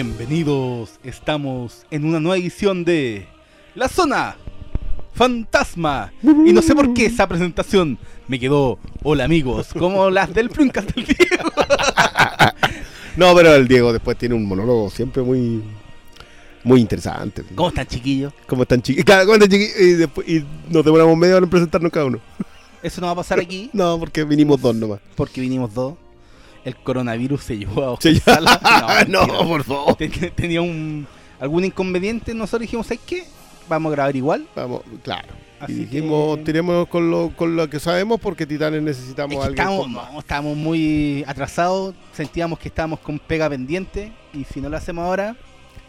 Bienvenidos, estamos en una nueva edición de La Zona Fantasma. Y no sé por qué esa presentación me quedó, hola amigos, como las del Pluncast del Diego. No, pero el Diego después tiene un monólogo siempre muy muy interesante. ¿Cómo están chiquillos? ¿Cómo están chiquillos? ¿Cómo están chiquillos? Y, después, y nos demoramos media hora en presentarnos cada uno. Eso no va a pasar aquí No, porque vinimos dos nomás. porque vinimos dos. El coronavirus se llevó a Oscar Sala. no, mentira. por favor. Ten- Tenía un algún inconveniente, nosotros dijimos, ¿sabes qué? Vamos a grabar igual. Vamos, claro. Así y dijimos, que- tiremos con lo, con lo que sabemos porque Titanes necesitamos Es que alguien estábamos, con más. no, estábamos muy atrasados, sentíamos que estábamos con pega pendiente y si no lo hacemos ahora,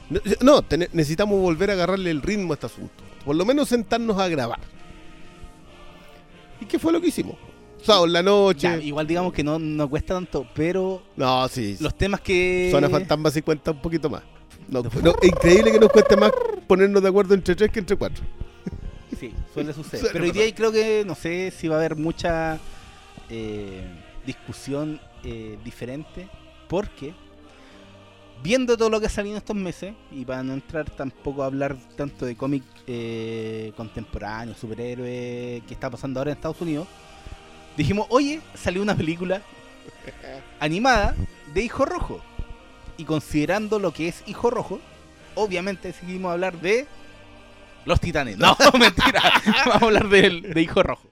No, No, necesitamos volver a agarrarle el ritmo a este asunto. Por lo menos sentarnos a grabar. ¿Y qué fue lo que hicimos? Sábado en la noche. ya, igual digamos que no, no cuesta tanto, pero No, sí. los temas que... Zona Fantasma sí cuenta un poquito más. No, increíble que nos cueste más ponernos de acuerdo entre tres que entre cuatro. Sí, suele suceder. Suele Pero hoy día creo que, no sé si va a haber mucha eh, discusión eh, diferente, porque viendo todo lo que ha salido estos meses, y para no entrar tampoco a hablar tanto de cómic eh, contemporáneo, superhéroe, que está pasando ahora en Estados Unidos, dijimos, oye, salió una película animada de Hijo Rojo. Y considerando lo que es Hijo Rojo, obviamente decidimos hablar de los titanes. No, mentira. Vamos a hablar del- de, Hijo Rojo.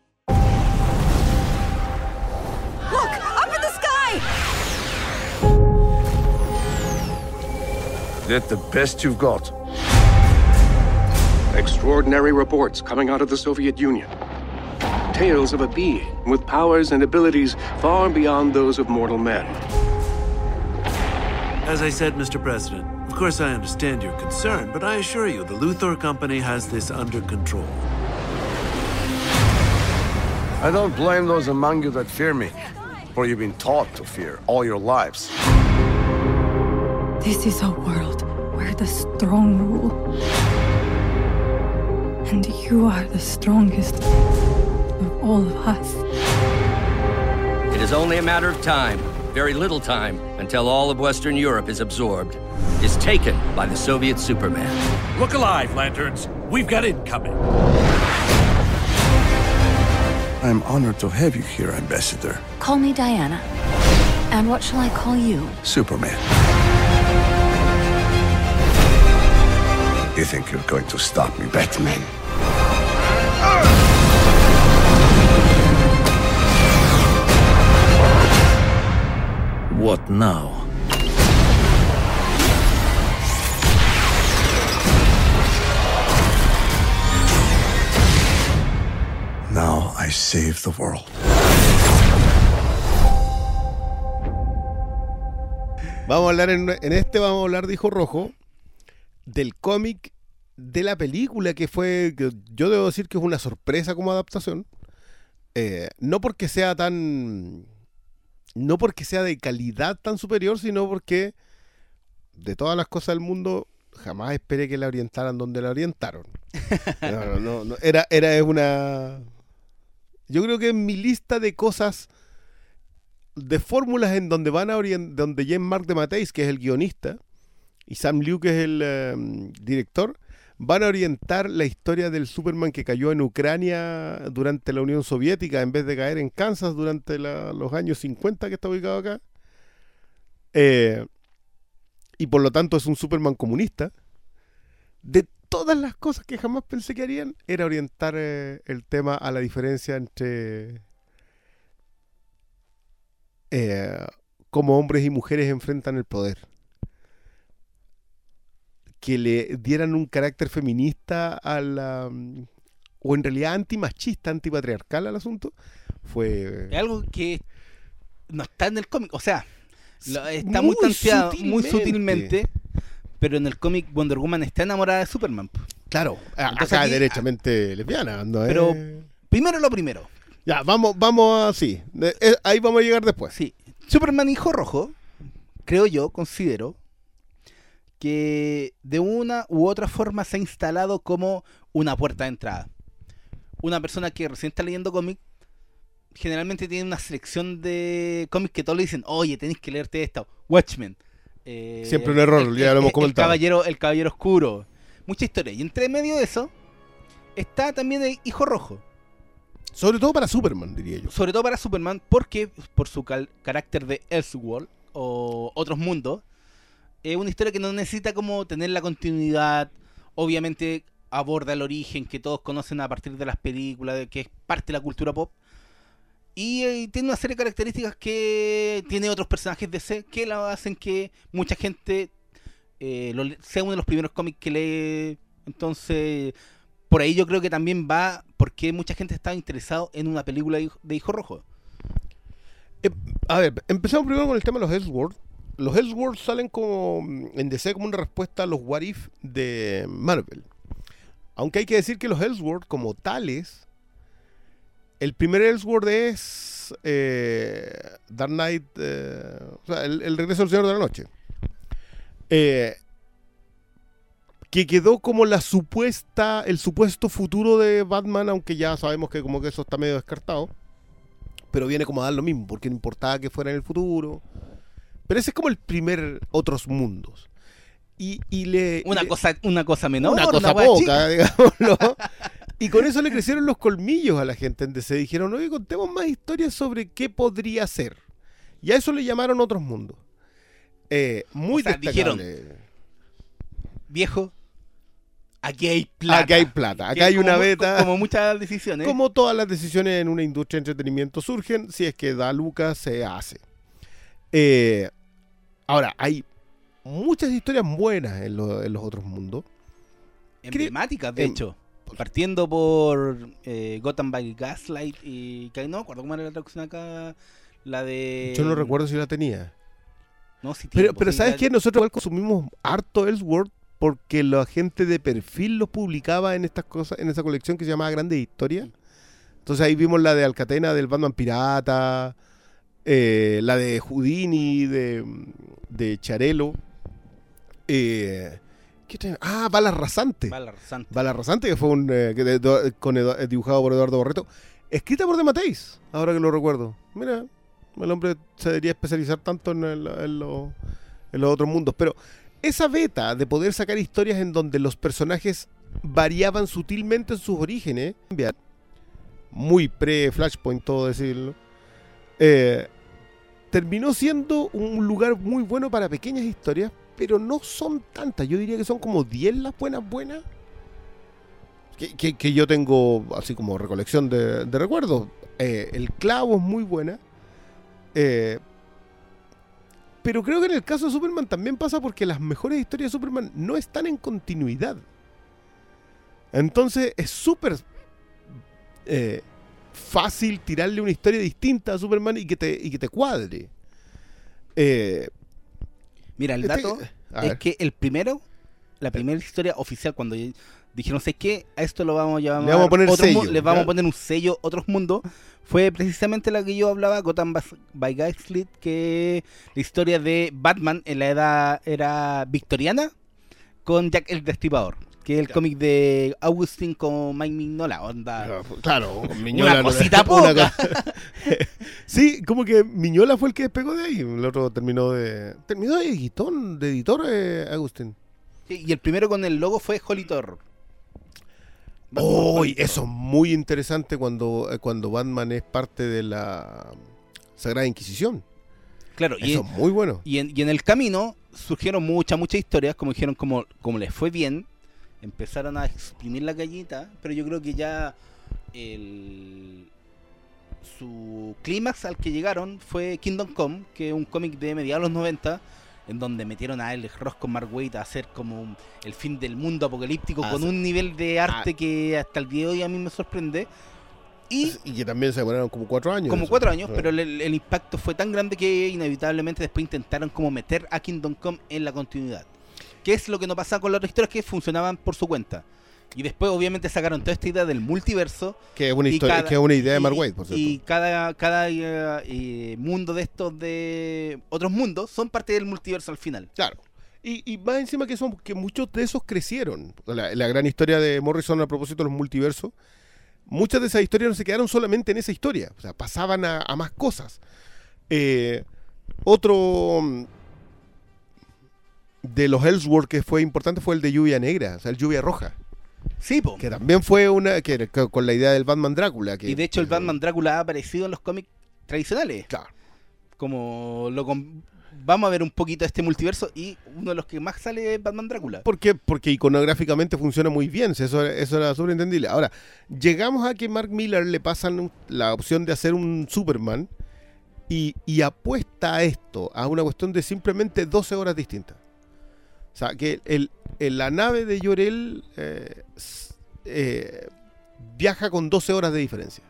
Look! Up in the sky! Get the best you've got. Extraordinary reports coming out of the Soviet Union. Tales of a being with powers and abilities far beyond those of mortal men. As I said, Mr. President, of course I understand your concern, but I assure you the Luthor Company has this under control. I don't blame those among you that fear me, for you've been taught to fear all your lives. This is a world where the strong rule. And you are the strongest of all of us. It is only a matter of time, very little time, until all of Western Europe is absorbed, is taken by the Soviet Superman. Look alive, Lanterns. We've got incoming. I'm honored to have you here, Ambassador. Call me Diana. And what shall I call you? Superman. You think you're going to stop me, Batman? Ah! What now? Now I save the world. Vamos a hablar en, en este, vamos a hablar de Hijo Rojo, del cómic, de la película que fue, que yo debo decir que es una sorpresa como adaptación. Eh, no porque sea tan, no porque sea de calidad tan superior, sino porque de todas las cosas del mundo jamás esperé que la orientaran donde la orientaron. No, no, no, no, Era, era una, yo creo que en mi lista de cosas de fórmulas en donde van a orien- donde Jean-Marc de Mateis, que es el guionista, y Sam Liu, que es el eh, director, van a orientar la historia del Superman que cayó en Ucrania durante la Unión Soviética, en vez de caer en Kansas durante los años 50 que está ubicado acá. Eh, y por lo tanto es un Superman comunista. De todas las cosas que jamás pensé que harían, era orientar eh, el tema a la diferencia entre eh, cómo hombres y mujeres enfrentan el poder. Que le dieran un carácter feminista a la. o en realidad antimachista, antipatriarcal al asunto, fue. Es algo que no está en el cómic. O sea, Lo- está muy, Muy tanteado, muy sutilmente. sutilmente. Pero en el cómic Wonder Woman está enamorada de Superman. Claro, Entonces acá aquí- derechamente lesbiana. ¿no? Pero- Eh, Primero lo primero. Ya, vamos, vamos así. Eh, ahí vamos a llegar después. Sí. Superman Hijo Rojo, creo yo, considero que de una u otra forma se ha instalado como una puerta de entrada. Una persona que recién está leyendo cómic generalmente tiene una selección de cómics que todos le dicen, oye, tenés que leerte esto. Watchmen. eh, Siempre un error, ya lo hemos el comentado. caballero, el caballero oscuro. Mucha historia. Y entre medio de eso está también el Hijo Rojo. Sobre todo para Superman, diría yo. Sobre todo para Superman, porque por su carácter de Elseworld o otros mundos, es una historia que no necesita como tener la continuidad. Obviamente aborda el origen que todos conocen a partir de las películas, que es parte de la cultura pop. Y eh, tiene una serie de características que tiene otros personajes de C que la hacen que mucha gente eh, sea uno de los primeros cómics que lee. Entonces, por ahí yo creo que también va porque mucha gente está interesado en una película de Hijo, de Rojo. Eh, a ver, empezamos primero con el tema de los Elseworlds. Los Elseworlds salen como mm, en DC como una respuesta a los What If de Marvel. Aunque hay que decir que los Elseworlds como tales, el primer Elseworld es eh, Dark Knight, eh, o sea, el, el regreso del Señor de la Noche. Eh, que quedó como la supuesta, el supuesto futuro de Batman, aunque ya sabemos que como que eso está medio descartado pero viene como a dar lo mismo, porque no importaba que fuera en el futuro. Pero ese es como el primer Otros Mundos. Y, y le... Una le- cosa, una cosa menor, una cosa wea poca, digámoslo. Y con eso le crecieron los colmillos a la gente en DC. Dijeron, oye, contemos más historias sobre qué podría ser. Y a eso le llamaron Otros Mundos. Eh, muy O sea, destacable. dijeron, Viejo, aquí hay plata. Acá hay plata, acá hay como una beta. Como muchas decisiones. Como todas las decisiones en una industria de entretenimiento surgen, si es que da lucas, se hace. Eh, ahora, hay muchas historias buenas en, lo- en los otros mundos. emblemáticas, de em- hecho. Partiendo por eh, Gotham by Gaslight y que no me acuerdo cómo era la traducción acá. La de. Yo no recuerdo si la tenía. No, sí tiene Pero, pero ¿sabes qué? Nosotros igual consumimos harto Elseworld porque la gente de perfil los publicaba en estas cosas, en esa colección que se llamaba Grandes Historias. Entonces ahí vimos la de Alcatena del Batman Pirata, eh, la de Houdini, de, de Charelo. Eh, ¿qué? Ah, Balas rasante. Bala Rasante, que fue un eh, que de- de- con Edu- dibujado por Eduardo Borreto, escrita por De Mateis, ahora que lo recuerdo. Mira, el hombre se debería especializar tanto en, el- en lo- en los otros mundos. Pero esa beta de poder sacar historias en donde los personajes variaban sutilmente en sus orígenes, muy pre-Flashpoint, todo decirlo, eh, terminó siendo un lugar muy bueno para pequeñas historias, pero no son tantas. Yo diría que son como 10 las buenas buenas. Que, que- yo tengo así como recolección de, de recuerdos. Eh, el clavo es muy buena. Eh, pero creo que en el caso de Superman también pasa porque las mejores historias de Superman no están en continuidad. Entonces es súper eh, fácil tirarle una historia distinta a Superman y que te, y que te cuadre. Eh, Mira, el este- dato a es ver. que el primero, la primera historia oficial, cuando dijeron, sé qué, a esto lo vamos a llamar. Le vamos a poner otros mu- sello, Le vamos a poner un sello, otros mundos. Fue precisamente la que yo hablaba, Gotham by Gaslight, que la historia de Batman en la edad era victoriana con Jack el Destripador. Que es el cómic de Augustin con Mike Mignola. Onda. Claro, con Miñola Una cosita poca. sí, como que Miñola fue el que despegó de ahí. El otro terminó de. Terminó de editor, de editor eh, Agustín. Sí, Y el primero con el logo fue Holy Thor. Oh, eso es muy interesante cuando, eh, cuando Batman es parte de la Sagrada Inquisición. Claro, y, Eso es muy bueno. y en, y en el camino surgieron muchas, muchas historias, como dijeron, como, como les fue bien, empezaron a exprimir la gallita, pero yo creo que ya el, su clímax al que llegaron fue Kingdom Come, que es un cómic de mediados de los 90, en donde metieron a Alex Ross con Mark Waid a hacer como un- el fin del mundo apocalíptico Ah, con sí. un nivel de arte que hasta el día de hoy a mí me sorprende. Y Y que también se demoraron como cuatro años. como eso. cuatro años, Sí. pero el, el impacto fue tan grande que inevitablemente después intentaron como meter a Kingdom Come en la continuidad. Que es lo que no pasaba con las otras historias que funcionaban por su cuenta. Y después obviamente sacaron toda esta idea del multiverso. Que es una, historia, cada- que es una idea de Mark Waid, por cierto. Y cada, cada eh, eh, mundo de estos de otros mundos son parte del multiverso al final. Claro. Y, y más encima que son que muchos de esos crecieron. La, la gran historia de Morrison a propósito de los multiversos. Muchas de esas historias no se quedaron solamente en esa historia. O sea, pasaban a, a más cosas. Eh, otro mm, de los Ellsworth que fue importante fue el de Lluvia Negra, o sea, el Lluvia Roja. Sí, po. Que también fue una. Que, que con la idea del Batman Drácula. Que, Y de hecho el Batman Drácula ha aparecido en los cómics tradicionales. Claro. Como lo vamos a ver un poquito este multiverso y uno de los que más sale es Batman Drácula. ¿Por qué? Porque iconográficamente funciona muy bien, eso, eso era súper entendible. Ahora, llegamos a que Mark Miller le pasan la opción de hacer un Superman y, y apuesta a esto, a una cuestión de simplemente 12 horas distintas. O sea, que el, el- la nave de Llorel eh, eh, viaja con 12 horas de diferencia.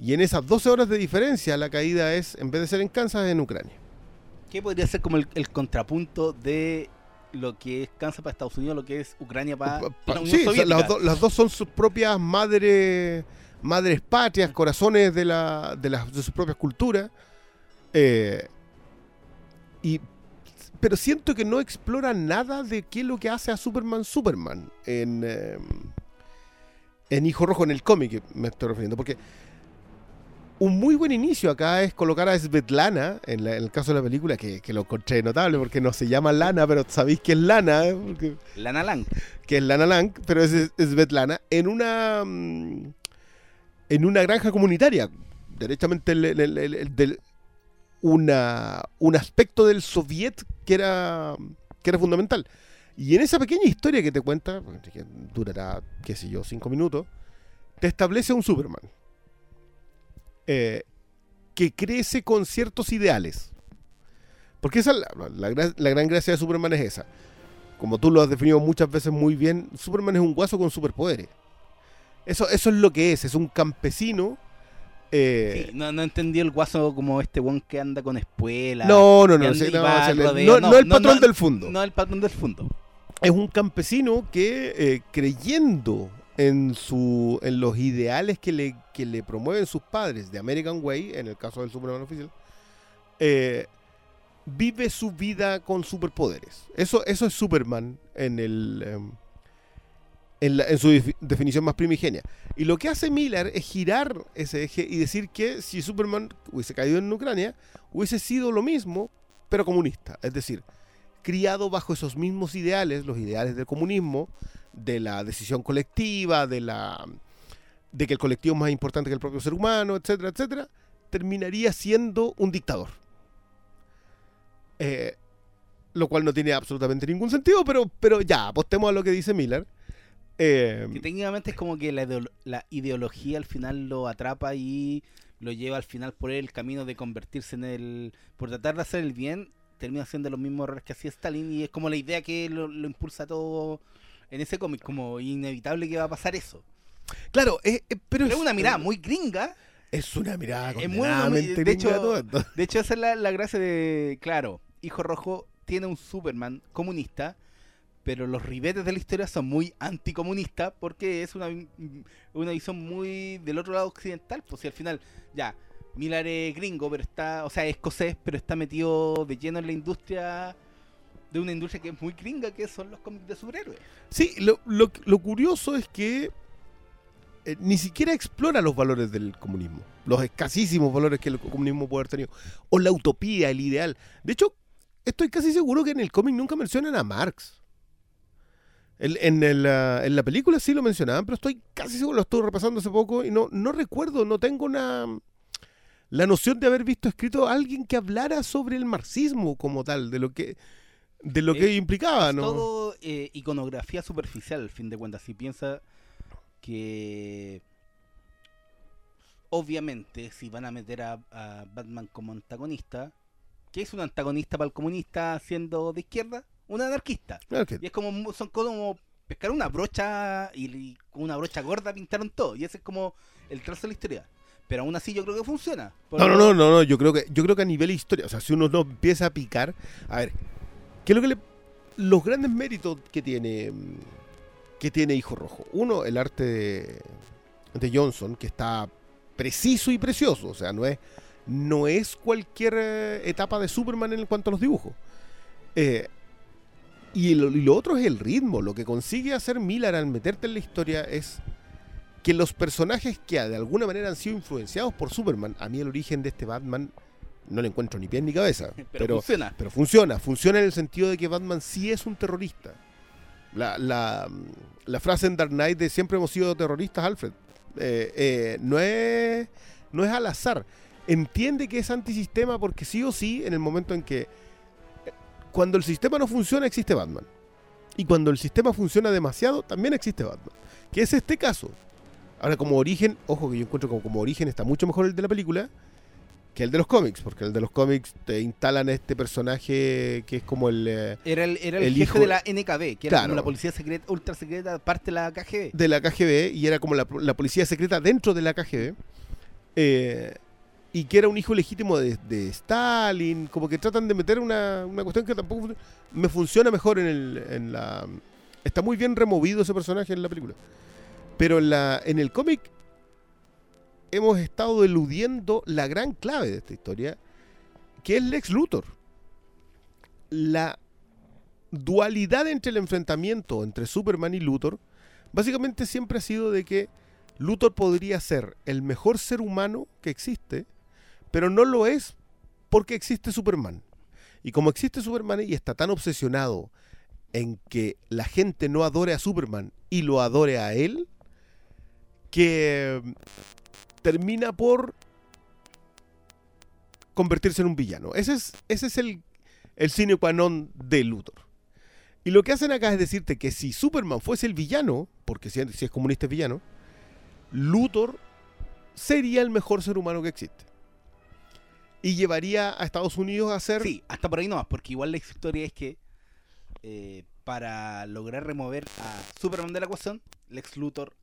Y en esas 12 horas de diferencia, la caída es, en vez de ser en Kansas, en Ucrania. Que podría ser como el, el contrapunto de lo que es Kansas para Estados Unidos, lo que es Ucrania para Pa- la Unión sí, o sea, Soviética. las, do- las dos son sus propias madres madres patrias, corazones de, la, de, las- de sus propias culturas. Eh, y, pero siento que no explora nada de qué es lo que hace a Superman Superman en, eh, en Hijo Rojo, en el cómic me estoy refiriendo. Porque un muy buen inicio acá es colocar a Svetlana, en, la- en el caso de la película, que, que lo encontré notable porque no se llama Lana, pero sabéis que es Lana. eh, porque- Lana Lang. que es Lana Lang, pero es, es Svetlana, en una mm, en una granja comunitaria. Derechamente el- el- el- el- el- del- una, un aspecto del soviet que era, que era fundamental. Y en esa pequeña historia que te cuenta, que durará, qué sé yo, cinco minutos, te establece un Superman. eh, que crece con ciertos ideales. Porque esa es la, la gran gracia de Superman es esa como tú lo has definido muchas veces muy bien, Superman es un guaso con superpoderes. Eso, eso es lo que es, es un campesino. Eh, Sí, no, no entendí el guaso como este one que anda con espuela. no, no, no, no, va o sea, al no- no el patrón del fondo. No el patrón del fondo. Es un campesino que, eh, creyendo en, su, en los ideales que le, que le promueven sus padres de American Way, en el caso del Superman oficial, eh, vive su vida con superpoderes. Eso, eso es Superman en, el, em, en, la- en su defi- definición más primigenia. Y lo que hace Miller es girar ese eje y decir que si Superman hubiese caído en Ucrania, hubiese sido lo mismo, pero comunista. Es decir, criado bajo esos mismos ideales, los ideales del comunismo, de la decisión colectiva, de la de que el colectivo es más importante que el propio ser humano, etcétera, etcétera, terminaría siendo un dictador. Eh, lo cual no tiene absolutamente ningún sentido, pero, pero ya, apostemos a lo que dice Miller. Eh, Que técnicamente es como que la, ideolo- la ideología al final lo atrapa y lo lleva al final por el camino de convertirse en el. Por tratar de hacer el bien, termina haciendo los mismos errores que hacía Stalin y es como la idea que lo, lo impulsa todo en ese cómic, como inevitable que va a pasar eso. claro, eh, eh, pero, Pero es una mirada muy gringa. Es una mirada Es muy- muy- de hecho- todo esto. De hecho, esa es la, la gracia de. Claro, Hijo Rojo tiene un Superman comunista, pero los ribetes de la historia son muy anticomunistas porque es una, una visión muy del otro lado occidental. Pues si al final, ya, Miller es gringo, pero está. O sea, es escocés, pero está metido de lleno en la industria. De una industria que es muy gringa, que son los cómics de superhéroes. Sí, lo, lo- lo curioso es que eh, ni siquiera explora los valores del comunismo, los escasísimos valores que el comunismo puede haber tenido, o la utopía, el ideal. De hecho, estoy casi seguro que en el cómic nunca mencionan a Marx. El- en, el, ah, en la película sí lo mencionaban, pero estoy casi seguro, lo estuve repasando hace poco y no, no recuerdo, no tengo una, la noción de haber visto escrito a alguien que hablara sobre el marxismo como tal, de lo que, de lo que implicaba, Es ¿no? todo eh, iconografía superficial, al fin de cuentas. Si piensa que. Obviamente, si van a meter a, a Batman como antagonista, ¿qué es un antagonista para el comunista siendo de izquierda? Un anarquista. Que- Y es como. Son como pescar una brocha y, con una brocha gorda pintaron todo. Y ese es como el trazo de la historia. Pero aún así yo creo que funciona. No, no, no, no, no, yo creo que yo creo que a nivel historia, o sea, si uno no empieza a picar, a ver, ¿qué es lo que le los grandes méritos que tiene mm, que tiene Hijo Rojo? Uno, el arte de, de Johnson, que está preciso y precioso, o sea, no es no es cualquier eh, etapa de Superman en cuanto a los dibujos. Eh, y, lo, y lo otro es el ritmo. Lo que consigue hacer Miller al meterte en la historia es que los personajes que de alguna manera han sido influenciados por Superman, a mí el origen de este Batman no le encuentro ni pie ni cabeza. Pero funciona. Pero funciona. Funciona en el sentido de que Batman sí es un terrorista. La, la, la frase en Dark Knight de siempre hemos sido terroristas, Alfred, eh, eh, no, es, no es al azar. Entiende que es antisistema porque sí o sí, en el momento en que cuando el sistema no funciona, existe Batman. Y cuando el sistema funciona demasiado, también existe Batman. Que es este caso. Ahora, como origen, ojo que yo encuentro como, como origen está mucho mejor el de la película que el de los cómics, porque el de los cómics te instalan este personaje que es como el... eh, Era el, era el, El jefe hijo- de la NKB, que era Claro. como la policía secreta, ultra secreta, parte de la KGB. de la KGB y era como la, la policía secreta dentro de la KGB. eh, y que era un hijo legítimo de, de Stalin, como que tratan de meter una, una cuestión que tampoco me funciona mejor en, el, en la... Está muy bien removido ese personaje en la película. Pero en, la, en el cómic hemos estado eludiendo la gran clave de esta historia, que es Lex Luthor. La dualidad entre el enfrentamiento entre Superman y Luthor, básicamente siempre ha sido de que Luthor podría ser el mejor ser humano que existe, pero no lo es porque existe Superman. Y como existe Superman y está tan obsesionado en que la gente no adore a Superman y lo adore a él, que mm, termina por convertirse en un villano. Ese es, ese es el, el sine qua non de Luthor. Y lo que hacen acá es decirte que si Superman fuese el villano, porque si, si es comunista es villano, Luthor sería el mejor ser humano que existe. Y llevaría a Estados Unidos a ser... Sí, hasta por ahí nomás, porque igual la historia es que eh, para lograr remover a Superman de la ecuación, Lex Luthor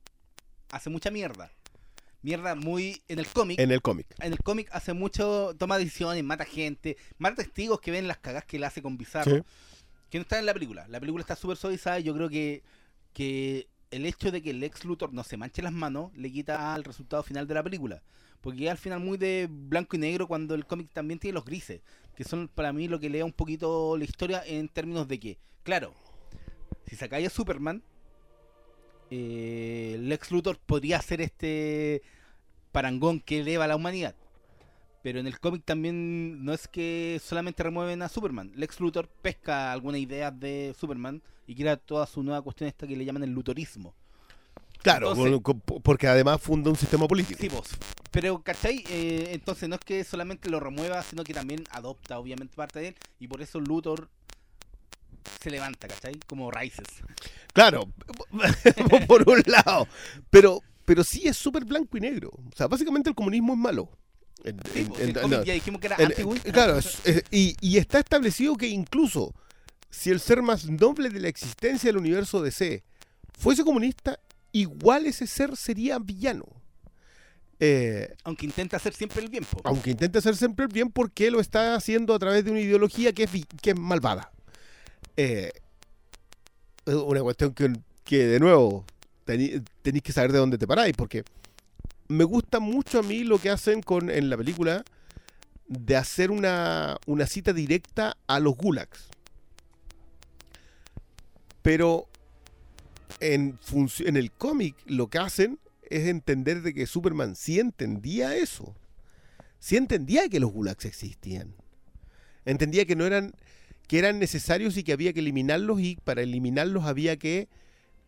hace mucha mierda. Mierda muy en el cómic. En el cómic. En el cómic hace mucho, toma decisiones, mata gente, mata testigos que ven las cagas que le hace con Bizarro. Sí. Que no está en la película. La película está súper suavizada y yo creo que, que el hecho de que el Lex Luthor no se manche las manos le quita al resultado final de la película. Porque al final muy de blanco y negro cuando el cómic también tiene los grises. Que son para mí lo que lea un poquito la historia en términos de que, claro, si sacáis a Superman, eh, Lex Luthor podría ser este parangón que eleva a la humanidad. Pero en el cómic también no es que solamente remueven a Superman. Lex Luthor pesca algunas ideas de Superman y crea toda su nueva cuestión esta que le llaman el lutorismo. Claro, Entonces- porque además funda un sistema político. Sí, vos. Pero, ¿cachai? Eh, entonces no es que solamente lo remueva, sino que también adopta obviamente parte de él. Y por eso Luthor se levanta, ¿cachai? Como raíces. Claro, por un lado. Pero, pero sí es súper blanco y negro. O sea, básicamente el comunismo es malo. En- Sí, en- en- el cómic no. ya dijimos que era Claro, es- es- y, y está establecido que incluso si el ser más noble de la existencia del universo DC fuese comunista, igual ese ser sería villano. Eh, Aunque intenta hacer siempre el bien, aunque intente hacer siempre el bien porque lo está haciendo a través de una ideología que es, que es malvada. Eh, es una cuestión que, que, de nuevo, tenéis que saber de dónde te paráis, porque me gusta mucho a mí lo que hacen con en la película de hacer una, una cita directa a los gulags. Pero en, en el cómic lo que hacen es entender de que Superman sí entendía eso. Sí entendía que los gulags existían. Entendía que no eran que eran necesarios y que había que eliminarlos y para eliminarlos había que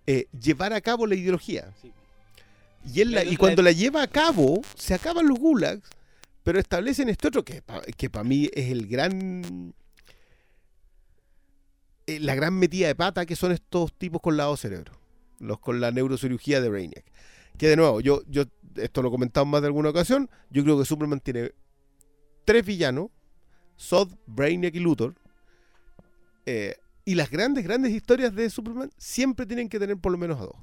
eh, llevar a cabo la ideología. Sí. Y, él la- y cuando la lleva a cabo, se acaban los gulags, pero establecen esto otro que, que para mí es el gran... eh, la gran metida de pata que son estos tipos con lado cerebro. Los con la neurocirugía de Brainiac. Que de nuevo, yo, yo esto lo he comentado en más de alguna ocasión, yo creo que Superman tiene tres villanos, Zod, Brainiac y Luthor. eh, y las grandes, grandes historias de Superman siempre tienen que tener por lo menos a dos.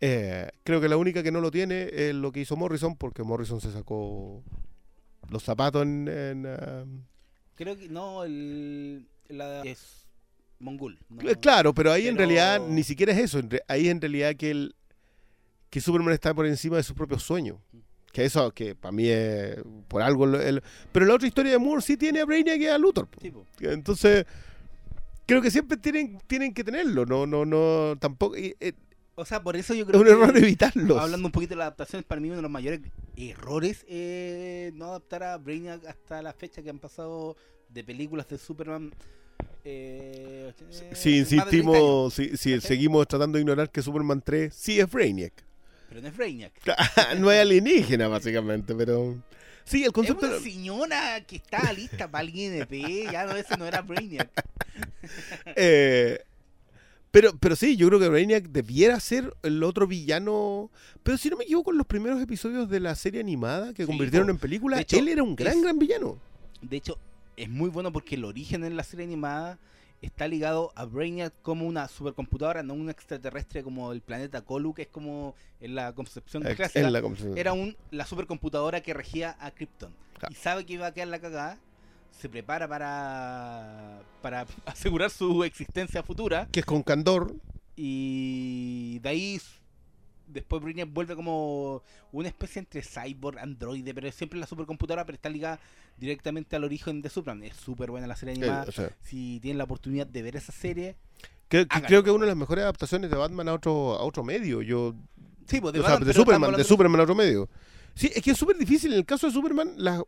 Eh, creo que la única que no lo tiene es lo que hizo Morrison, porque Morrison se sacó los zapatos en... en, ah, Creo que no, el, la es mongol. no- Claro, pero ahí en realidad ni siquiera es eso. Ahí en realidad que el que Superman está por encima de sus propios sueños. Que eso, que para mí es por algo. el- pero la otra historia de Moore sí tiene a Brainiac y a Luthor. Entonces, creo que siempre tienen, tienen que tenerlo. No, no, no, tampoco. eh, O sea, por eso yo es creo un que, error evitarlos. hablando un poquito de la adaptación, para mí uno de los mayores errores es no adaptar a Brainiac hasta la fecha que han pasado de películas de Superman. Eh, eh, Si más de 30 años. insistimos, si, seguimos tratando de ignorar que Superman 3 sí es Brainiac. Pero no es Brainiac. no es alienígena, básicamente, pero. Sí, el Es concepto. una señora que está lista para el INP, ya no, ese no era Brainiac. Eh, pero, pero sí, yo creo que Brainiac debiera ser el otro villano. Pero si no me equivoco, en los primeros episodios de la serie animada que Sí, convirtieron en película, hecho, él era un gran, es- gran villano. De hecho, es muy bueno porque el origen en la serie animada está ligado a Brainiac como una supercomputadora, no un extraterrestre como el planeta Colu, que es como en la concepción la concepción. Era un, la supercomputadora que regía a Krypton. Y sabe que iba a quedar la cagada, se prepara para, para asegurar su existencia futura. Que es con Candor. Y de ahí después Brainiac vuelve como una especie entre cyborg, androide, pero es siempre la supercomputadora, pero está ligada directamente al origen de Superman. Es súper buena la serie eh, animada. o sea, si tienen la oportunidad de ver esa serie, que- que creo que es una de las mejores adaptaciones de Batman a otro, a otro medio. Yo, sí, pues, o sea, Batman, de pero Superman, de Superman a otro medio. Sí, es que es súper difícil. En el caso de Superman, las,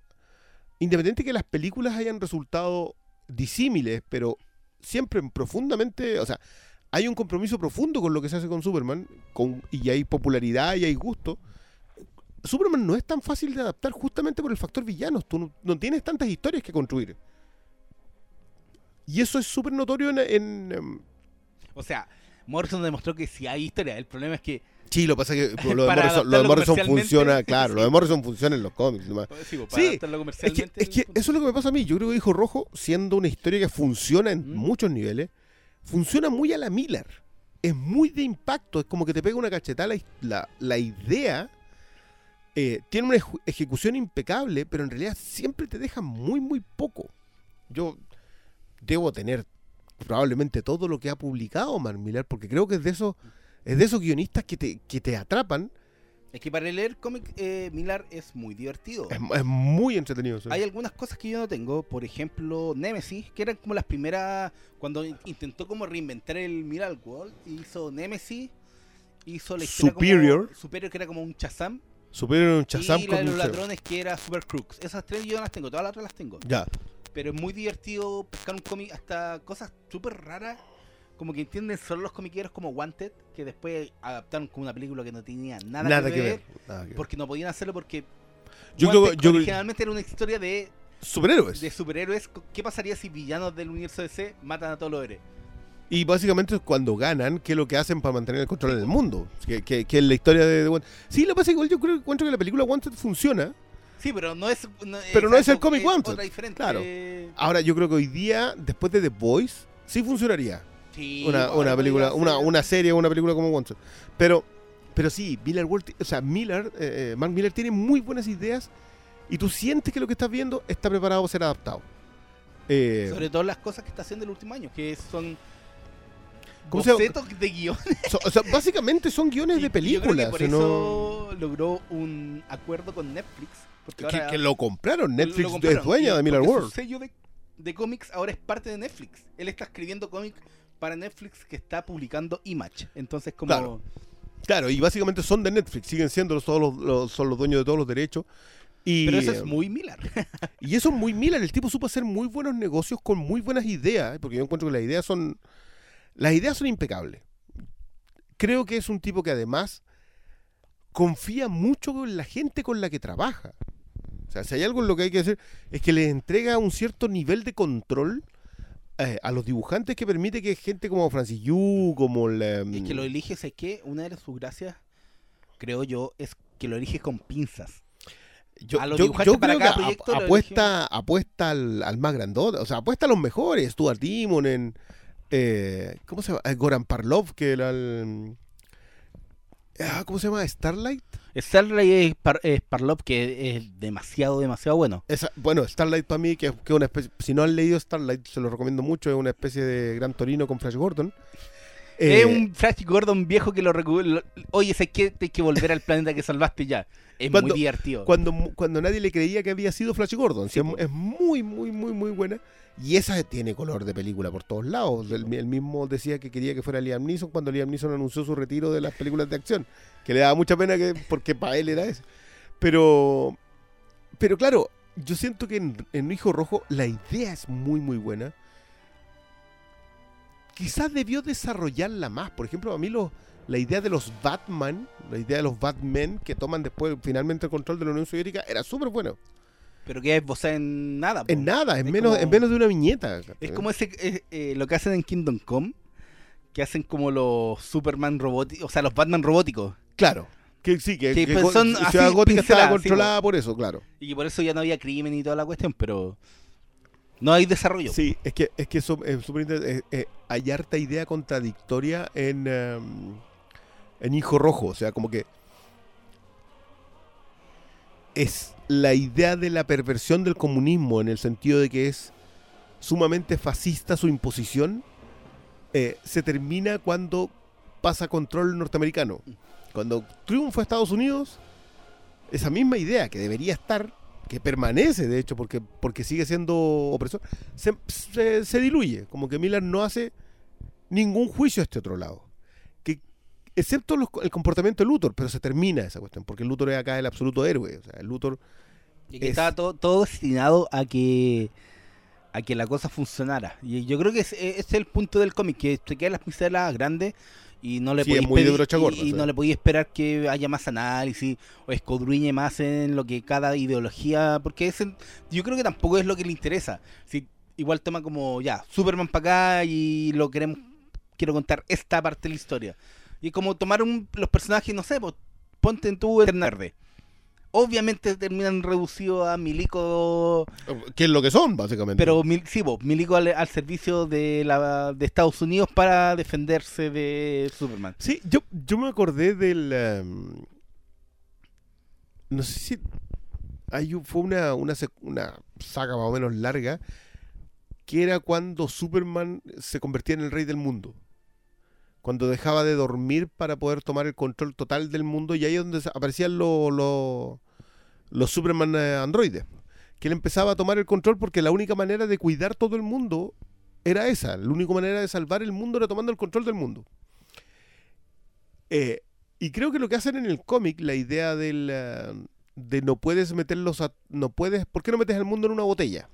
independiente que las películas hayan resultado disímiles, pero siempre profundamente, o sea, hay un compromiso profundo con lo que se hace con Superman, con, y hay popularidad y hay gusto. Superman no es tan fácil de adaptar justamente por el factor villanos. Tú no, no tienes tantas historias que construir. Y eso es súper notorio en, en, em, O sea, Morrison demostró que si hay historia. El problema es que Sí, lo que pasa es que lo de Morrison, lo de Morrison funciona, claro, lo de sí. Morrison funciona en los cómics. nomás. sí, pues, Sí, Es que, comercialmente. es que eso es lo que me pasa a mí. Yo creo que Hijo Rojo, siendo una historia que funciona en Mm. muchos niveles, funciona muy a la Miller. Es muy de impacto, es como que te pega una cachetada la, la, idea. eh, tiene una ejecución impecable, pero en realidad siempre te deja muy, muy poco. Yo debo tener probablemente todo lo que ha publicado Mark Miller, porque creo que es de esos, es de esos guionistas que te, que te atrapan. Es que para leer cómic eh, Miller es muy divertido. Es, es muy entretenido. sí. Hay algunas cosas que yo no tengo, por ejemplo, Nemesis, que eran como las primeras, cuando in- intentó como reinventar el Miracle World, hizo Nemesis, hizo la historia Superior. como, Superior, que era como un Chazam, Supieron un Shazam y la con de los ladrones, que era Super Crooks. Esas tres yo no las tengo, todas las otras las tengo. Ya. Pero es muy divertido pescar un cómic hasta cosas súper raras, como que entienden solo los comiqueros como Wanted, que después adaptaron como una película que no tenía nada, Nada, que, que ver, ver. nada que ver. porque no podían hacerlo porque Yo creo Wanted yo- originalmente era una historia de Superhéroes. de superhéroes. ¿Qué pasaría si villanos del universo DC matan a todos los héroes? Y básicamente cuando ganan, ¿qué es lo que hacen para mantener el control en el mundo? Que, que- que es la historia de, de Wanted. Sí, lo que pasa es que igual yo creo encuentro que la película Wanted funciona. Sí, pero no es. No, Pero no es el cómic Wanted, Otra diferente. claro. Ahora yo creo que hoy día, después de The Boys, sí funcionaría. Sí, una, bueno, una película, una, una serie o una película como Wanted. Pero, pero sí, Miller World, o sea, Miller, eh, eh, Mark Miller tiene muy buenas ideas y tú sientes que lo que estás viendo está preparado para ser adaptado. Eh, Sobre todo las cosas que está haciendo el último año, que son. ¿Cómo bocetos de guion. so- o sea, básicamente son guiones de creo que películas. por o no- eso logró un acuerdo con Netflix. Porque que, ahora que lo compraron. Netflix lo compraron. es dueña Y de Miller World. Su sello de, de cómics ahora es parte de Netflix. Él está escribiendo cómics para Netflix que está publicando Image. Entonces, como. Claro. Claro, y básicamente son de Netflix, siguen siendo los, todos los, los- son los dueños de todos los derechos. Y, Pero eso es eh, muy Miller. Y eso es muy Miller, el tipo supo hacer muy buenos negocios con muy buenas ideas, porque yo encuentro que las ideas son las ideas son impecables. Creo que es un tipo que además confía mucho en la gente con la que trabaja. O sea, si hay algo en lo que hay que hacer es que les entrega un cierto nivel de control eh, a los dibujantes que permite que gente como Francis Yu, como la, Es que lo eliges, es que una de sus gracias, creo yo, es que lo eliges con pinzas. Yo, a los yo- dibujantes yo para creo cada que lo apuesta, apuesta al, al más grandote, o sea, apuesta a los mejores, Stuart Demon en eh, ¿cómo se llama? Eh, Goran Parlov, que era el Ah, ¿Cómo se llama? ¿Starlight? Starlight es, par, es Parlop, que es demasiado, demasiado bueno. Esa, bueno, Starlight para mí, que es que una especie. Si no han leído Starlight, se lo recomiendo mucho. Es una especie de Gran Torino con Flash Gordon. Eh, es un Flash Gordon viejo que lo recupera. Oye, sé que hay que volver al planeta que salvaste ya. Es Cuando- muy divertido. cuando, cuando nadie le creía que había sido Flash Gordon. Sí, es muy, muy, muy, muy buena. Y esa tiene color de película por todos lados. El, el mismo decía que quería que fuera Liam Neeson cuando Liam Neeson anunció su retiro de las películas de acción. Que le daba mucha pena que porque para él era eso. Pero, pero claro, yo siento que en, en Hijo Rojo la idea es muy, muy buena. Quizás debió desarrollarla más. Por ejemplo, a mí los, la idea de los Batman, la idea de los Batmen que toman después finalmente el control de la Unión Soviética era súper buena. Pero que es vos en nada. po. En nada, en Es menos, como- en menos de una viñeta. Es como ese eh, eh, lo que hacen en Kingdom Come, que hacen como los Superman robóticos, o sea, los Batman robóticos. Claro. Que sí, que, Que, que pues, son Ciudad así, Gótica estaba sí, controlada por eso, claro. Y que por eso ya no había crimen y toda la cuestión, pero no hay desarrollo. Sí, es que, es que eso es súper interesante. eh, eh, hay harta idea contradictoria en, em, en Hijo Rojo. O sea, como que es la idea de la perversión del comunismo en el sentido de que es sumamente fascista su imposición. eh, se termina cuando pasa control norteamericano. Cuando triunfa Estados Unidos, esa misma idea que debería estar, que permanece de hecho porque, porque sigue siendo opresor, se, se- se diluye. Como que Miller no hace ningún juicio a este otro lado. Excepto los- el comportamiento de Luthor, pero se termina esa cuestión, porque Luthor es acá el absoluto héroe. O sea, el Luthor Y que es- estaba todo, todo destinado a que a que la cosa funcionara. Y yo creo que ese es el punto del cómic, que te quedan las pincelas grandes y no le Sí, brocha y- y, no le podéis esperar que haya más análisis o escudriñe más en lo que cada ideología, porque ese, yo creo que tampoco es lo que le interesa. Si igual toma como ya, Superman para acá y lo queremos quiero contar esta parte de la historia. Y como tomar un- los personajes, no sé, pues, ponte en tu verde. Obviamente terminan reducidos a Milico, que es lo que son, básicamente. pero mil, sí, po, Milico al, al servicio de, la, de Estados Unidos para defenderse de Superman. Sí, yo, yo me acordé del. em, no sé si. Hay, un- fue una, una, una saga más o menos larga. Que era cuando Superman se convertía en el rey del mundo. Cuando dejaba de dormir para poder tomar el control total del mundo. Y ahí es donde aparecían los, los, los Superman eh, androides. Que él empezaba a tomar el control porque la única manera de cuidar todo el mundo era esa. La única manera de salvar el mundo era tomando el control del mundo. Eh, y creo que lo que hacen en el cómic, la idea del, eh, de no puedes meterlos a. No puedes. ¿Por qué no metes al mundo en una botella?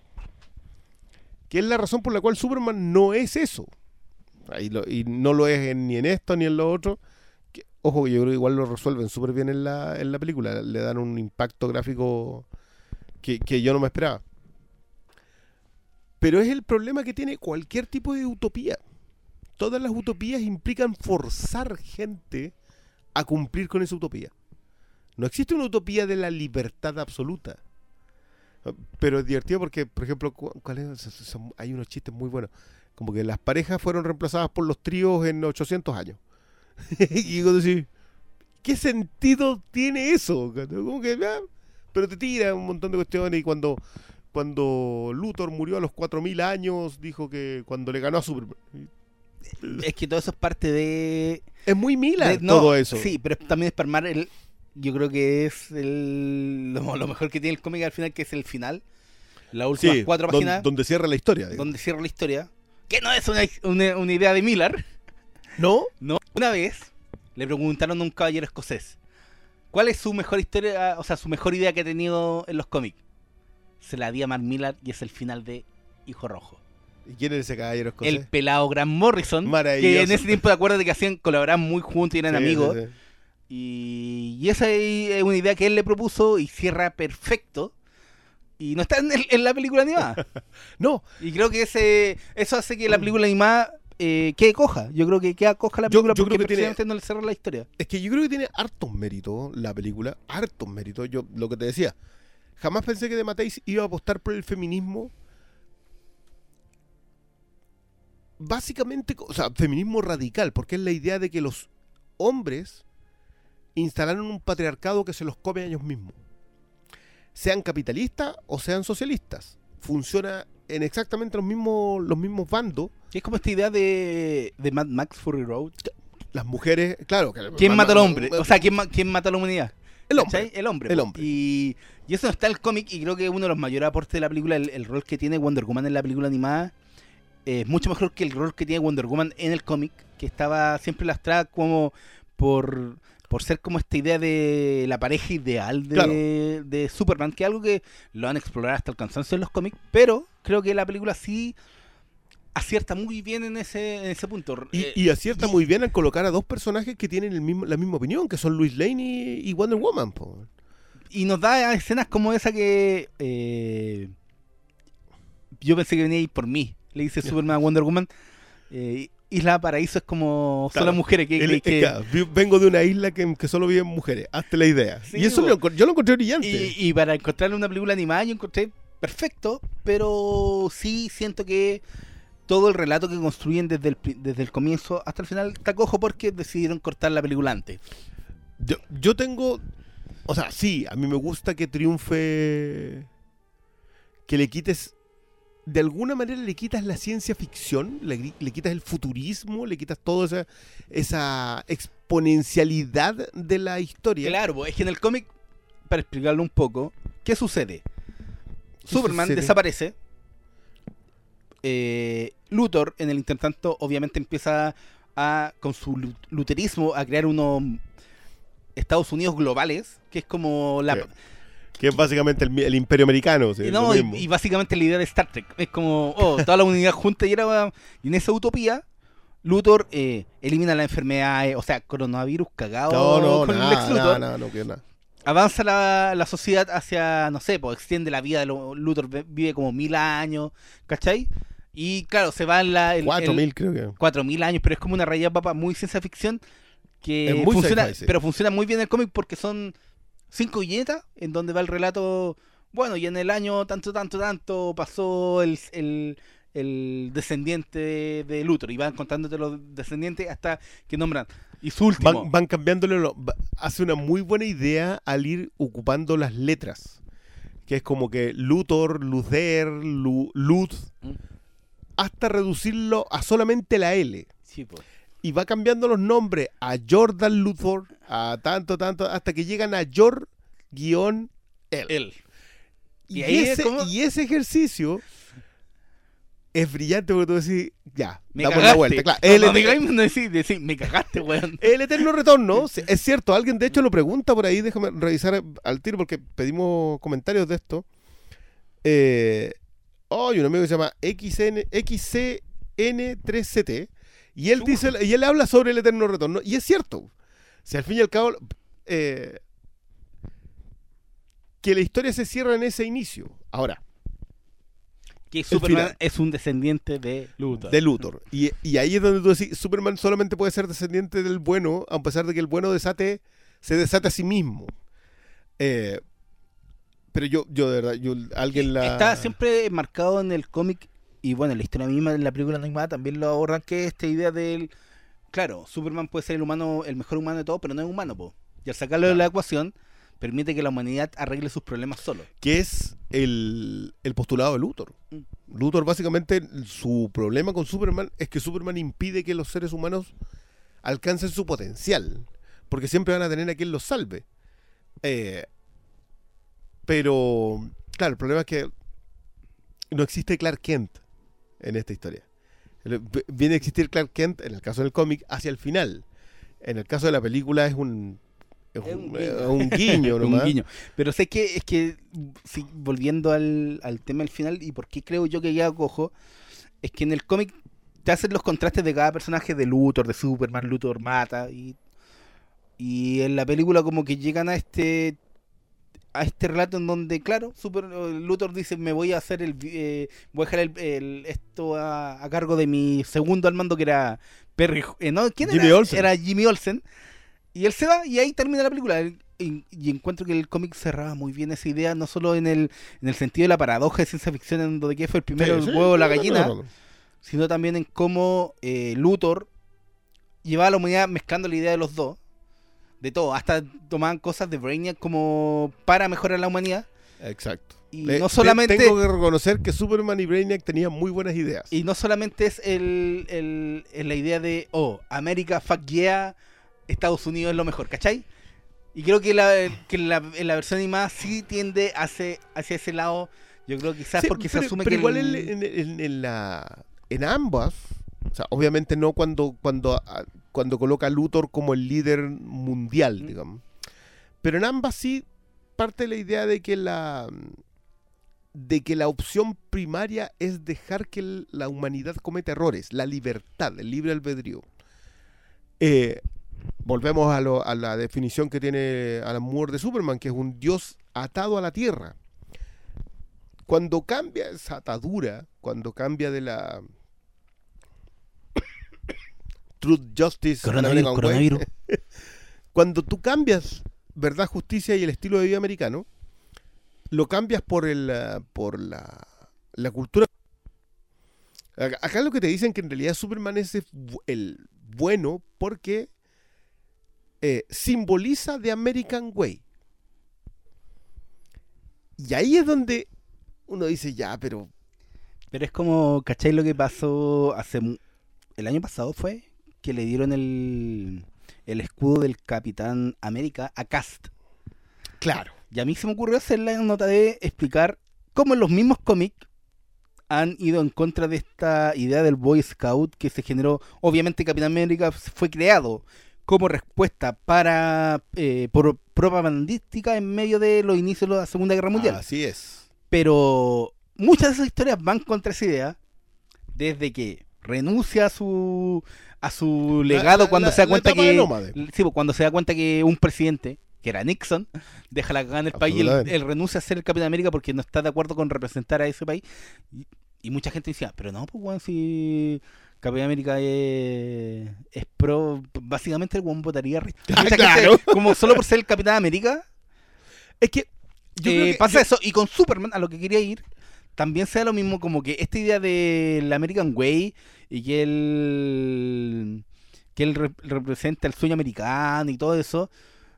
Que es la razón por la cual Superman no es eso. Y no lo es en- ni en esto ni en lo otro. Que, ojo, yo creo que igual lo resuelven súper bien en la, en la película. Le dan un impacto gráfico que, que yo no me esperaba. Pero es el problema que tiene cualquier tipo de utopía todas las utopías implican forzar gente a cumplir con esa utopía. No existe una utopía de la libertad absoluta. Pero es divertido porque, por ejemplo, hay unos chistes muy buenos. Como que las parejas fueron reemplazadas por los tríos en 800 años. y yo decís, ¿qué sentido tiene eso? Como que, ah, pero te tira un montón de cuestiones y cuando, cuando Luthor murió a los 4000 años, dijo que cuando le ganó a Superman. Es que todo eso es parte de... Es muy Mila de- no, todo eso. Sí, pero también es para armar el... Yo creo que es el, lo, lo mejor que tiene el cómic al final, que es el final. Las últimas Sí, cuatro páginas donde cierra la historia. digamos. donde cierra la historia. Que no es una, una- una idea de Miller. ¿No? No. Una vez le preguntaron a un caballero escocés cuál es su mejor historia, o sea, su mejor idea que ha tenido en los cómics. Se la di a Mark Millar y es el final de Hijo Rojo. ¿Y quién es ese caballero escocés? El pelado Grant Morrison, que en ese tiempo de acuerdo de que hacían colaboraban muy juntos y eran Sí, amigos. sí, sí. Y, y esa es una idea que él le propuso y cierra perfecto. Y no está en, el- en la película animada. No, y creo que ese eso hace que la película animada eh, quede coja. Yo creo que queda coja la Yo- película yo porque creo que tiene- precisamente no le cerró la historia. es que yo creo que tiene hartos méritos la película, hartos méritos. Yo, lo que te decía, jamás pensé que de Mateis iba a apostar por el feminismo. Básicamente, o sea, feminismo radical, porque es la idea de que los hombres instalaron un patriarcado que se los come a ellos mismos. Sean capitalistas o sean socialistas. Funciona en exactamente los mismos, los mismos bandos. Es como esta idea de, de Mad Max Fury Road. Las mujeres, claro. que- ¿Quién ma- mata al hombre? O sea, ¿quién, ma- quién mata a la humanidad? El hombre. ¿Cachai? El hombre. El hombre. Y, y eso está el cómic y creo que uno de los mayores aportes de la película, el, el rol que tiene Wonder Woman en la película animada, es mucho mejor que el rol que tiene Wonder Woman en el cómic, que estaba siempre lastrada como por, por ser como esta idea de la pareja ideal de, Claro. de Superman, que es algo que lo han explorado hasta el cansancio en los cómics, pero creo que la película sí acierta muy bien en ese, en ese punto. Y, Eh, y acierta muy bien al colocar a dos personajes que tienen el mismo, la misma opinión, que son Luis Lane y, y Wonder Woman. po. Y nos da escenas como esa que. eh, yo pensé que venía ahí por mí. Le dice Superman a Wonder Woman. eh, Isla Paraíso es como. Claro. Solo mujeres que. Él- que- es que- vengo de una isla que, que solo viven mujeres. Hazte la idea. Sí, y eso lo yo lo encontré brillante. y, y para encontrarle una película animada, yo encontré perfecto. Pero sí siento que. Todo el relato que construyen desde el, desde el comienzo hasta el final está cojo porque decidieron cortar la película antes. Yo, yo tengo. O sea, sí, a mí me gusta que triunfe. Que le quites. De alguna manera le quitas la ciencia ficción, le, quitas el futurismo, le quitas toda esa, esa exponencialidad de la historia. Claro, pues, es que en el cómic, para explicarlo un poco, ¿qué sucede? ¿Qué Superman sucede? desaparece. Eh, Luthor, en el intertanto, obviamente empieza a, con su lu- luterismo, a crear unos Estados Unidos globales, que es como la... Que es básicamente el, el imperio americano. y, no, lo y, y básicamente la idea de Star Trek. Es como, oh, toda la unidad junta y era... Y en esa utopía, Luthor eh, elimina la enfermedad, eh, o sea, coronavirus cagado no, no, con el nada, Lex Luthor nada, no nada. avanza la, la sociedad hacia, no sé, pues extiende la vida de los Luthor, ve- vive como mil años, ¿cachai? Y claro, se va en la... el- Cuatro el- mil creo que. cuatro mil años, pero es como una raya papa muy ciencia ficción que funciona, pero funciona muy bien el cómic porque son cinco viñetas en donde va el relato, bueno, y en el año tanto, tanto, tanto pasó el, el, el descendiente de, Luthor y van contándote los descendientes hasta que nombran. Y su último. Van, van cambiándole. lo- hace una muy buena idea al ir ocupando las letras. Que es como que Luthor, Luther, Lu- Luz. Mm. Hasta reducirlo a solamente la L. Sí, pues. Y va cambiando los nombres a Jordan Luthor, a tanto, tanto, hasta que llegan a Jor guion. Él. Y, Y ahí es ese, como- y ese ejercicio es brillante porque tú decís, ya, Me damos cagaste. la vuelta. Claro, No, el, no, me ete- cagáis, no decís, decís, me cagaste, weón. el eterno retorno, es cierto, alguien de hecho lo pregunta por ahí, déjame revisar al tiro porque pedimos comentarios de esto. Eh, oh, hay un amigo que se llama XN, XCN3CT y él dice y él habla sobre el eterno retorno y es cierto. Si al fin y al cabo eh, que la historia se cierra en ese inicio. Ahora, Que Superman final. es un descendiente de Luthor. de Luthor. Y, y ahí es donde tú decís, Superman solamente puede ser descendiente del bueno, a pesar de que el bueno desate, se desate a sí mismo. Eh, pero yo, yo de verdad, yo, alguien la... Está siempre marcado en el cómic y bueno, en la historia misma de la película animada también lo abordan que esta idea del... Claro, Superman puede ser el humano, el mejor humano de todo, pero no es humano, po. Y al sacarlo de la ecuación, permite que la humanidad arregle sus problemas solo. que es el, el postulado de Luthor. Mm. Luthor básicamente su problema con Superman es que Superman impide que los seres humanos alcancen su potencial, porque siempre van a tener a quien los salve. Eh, pero, claro, el problema es que no existe Clark Kent en esta historia. Viene a existir Clark Kent, en el caso del cómic, hacia el final. En el caso de la película es un, es un, guiño. un guiño Un guiño. Pero sé que es que, sí, volviendo al, al tema del final, y por qué creo yo que ya cojo, es que en el cómic te hacen los contrastes de cada personaje de Luthor, de Superman, Luthor mata, y, y en la película como que llegan a este a este relato en donde, claro, Super, Luthor dice, me voy a hacer el, eh, voy a dejar el, el- esto a, a cargo de mi segundo al mando que era Perry, eh, ¿no? ¿Quién Jimmy era? Olsen. Era Jimmy Olsen. Y él se va y ahí termina la película. Y, y encuentro que el cómic cerraba muy bien esa idea, no solo en el, en el sentido de la paradoja de ciencia ficción, en donde ¿qué fue el primero Sí, el sí, huevo la no, gallina, no, no. sino también en cómo eh, Luthor llevaba a la humanidad mezclando la idea de los dos, de todo. Hasta tomaban cosas de Brainiac como para mejorar la humanidad. Exacto. Y Le- no te- solamente- Tengo que reconocer que Superman y Brainiac tenían muy buenas ideas. Y no solamente es el, el- la idea de, oh, América, fuck yeah, Estados Unidos es lo mejor, ¿cachai? Y creo que la, que la, en la versión animada sí tiende hacia, hacia ese lado. Yo creo que quizás Sí, porque pero, se asume pero que igual el- en, en- en- en la, en ambas, o sea, obviamente no cuando, cuando, cuando coloca a Luthor como el líder mundial, digamos. Pero en ambas sí parte la idea de que la de que la opción primaria es dejar que la humanidad cometa errores, la libertad, el libre albedrío. Eh, volvemos a, lo- a la definición que tiene Alan Moore de Superman, que es un dios atado a la tierra cuando cambia esa atadura, cuando cambia de la Truth Justice Coronavirus, cuando tú cambias verdad, justicia y el estilo de vida americano, lo cambias por el ah, por la, la cultura. Acá lo que te dicen que en realidad Superman es el bu- el bueno porque eh, simboliza The American Way. Y ahí es donde uno dice, ya, pero Pero es como, ¿cachai lo que pasó hace... El año pasado fue que le dieron el, el escudo del Capitán América a Cast. claro. Y a mí se me ocurrió hacer la nota de explicar cómo en los mismos cómics han ido en contra de esta idea del Boy Scout que se generó. Obviamente Capitán América fue creado como respuesta para eh, por propagandística en medio de los inicios de la Segunda Guerra Mundial. Así es. Pero muchas de esas historias van contra esa idea desde que renuncia a su a su legado la- cuando la- se da cuenta de que sí, pues, cuando se da cuenta que un presidente que era Nixon deja la cagada en el país y él, renuncia a ser el Capitán América porque no está de acuerdo con representar a ese país y, y mucha gente decía pero no pues weón, si Capitán América es, es pro básicamente el weón votaría claro. como solo por ser el Capitán América Es que yo eh, creo que- pasa yo- eso. Y con Superman, a lo que quería ir, también sea lo mismo como que esta idea del American Way y que él, que él re- representa el sueño americano y todo eso,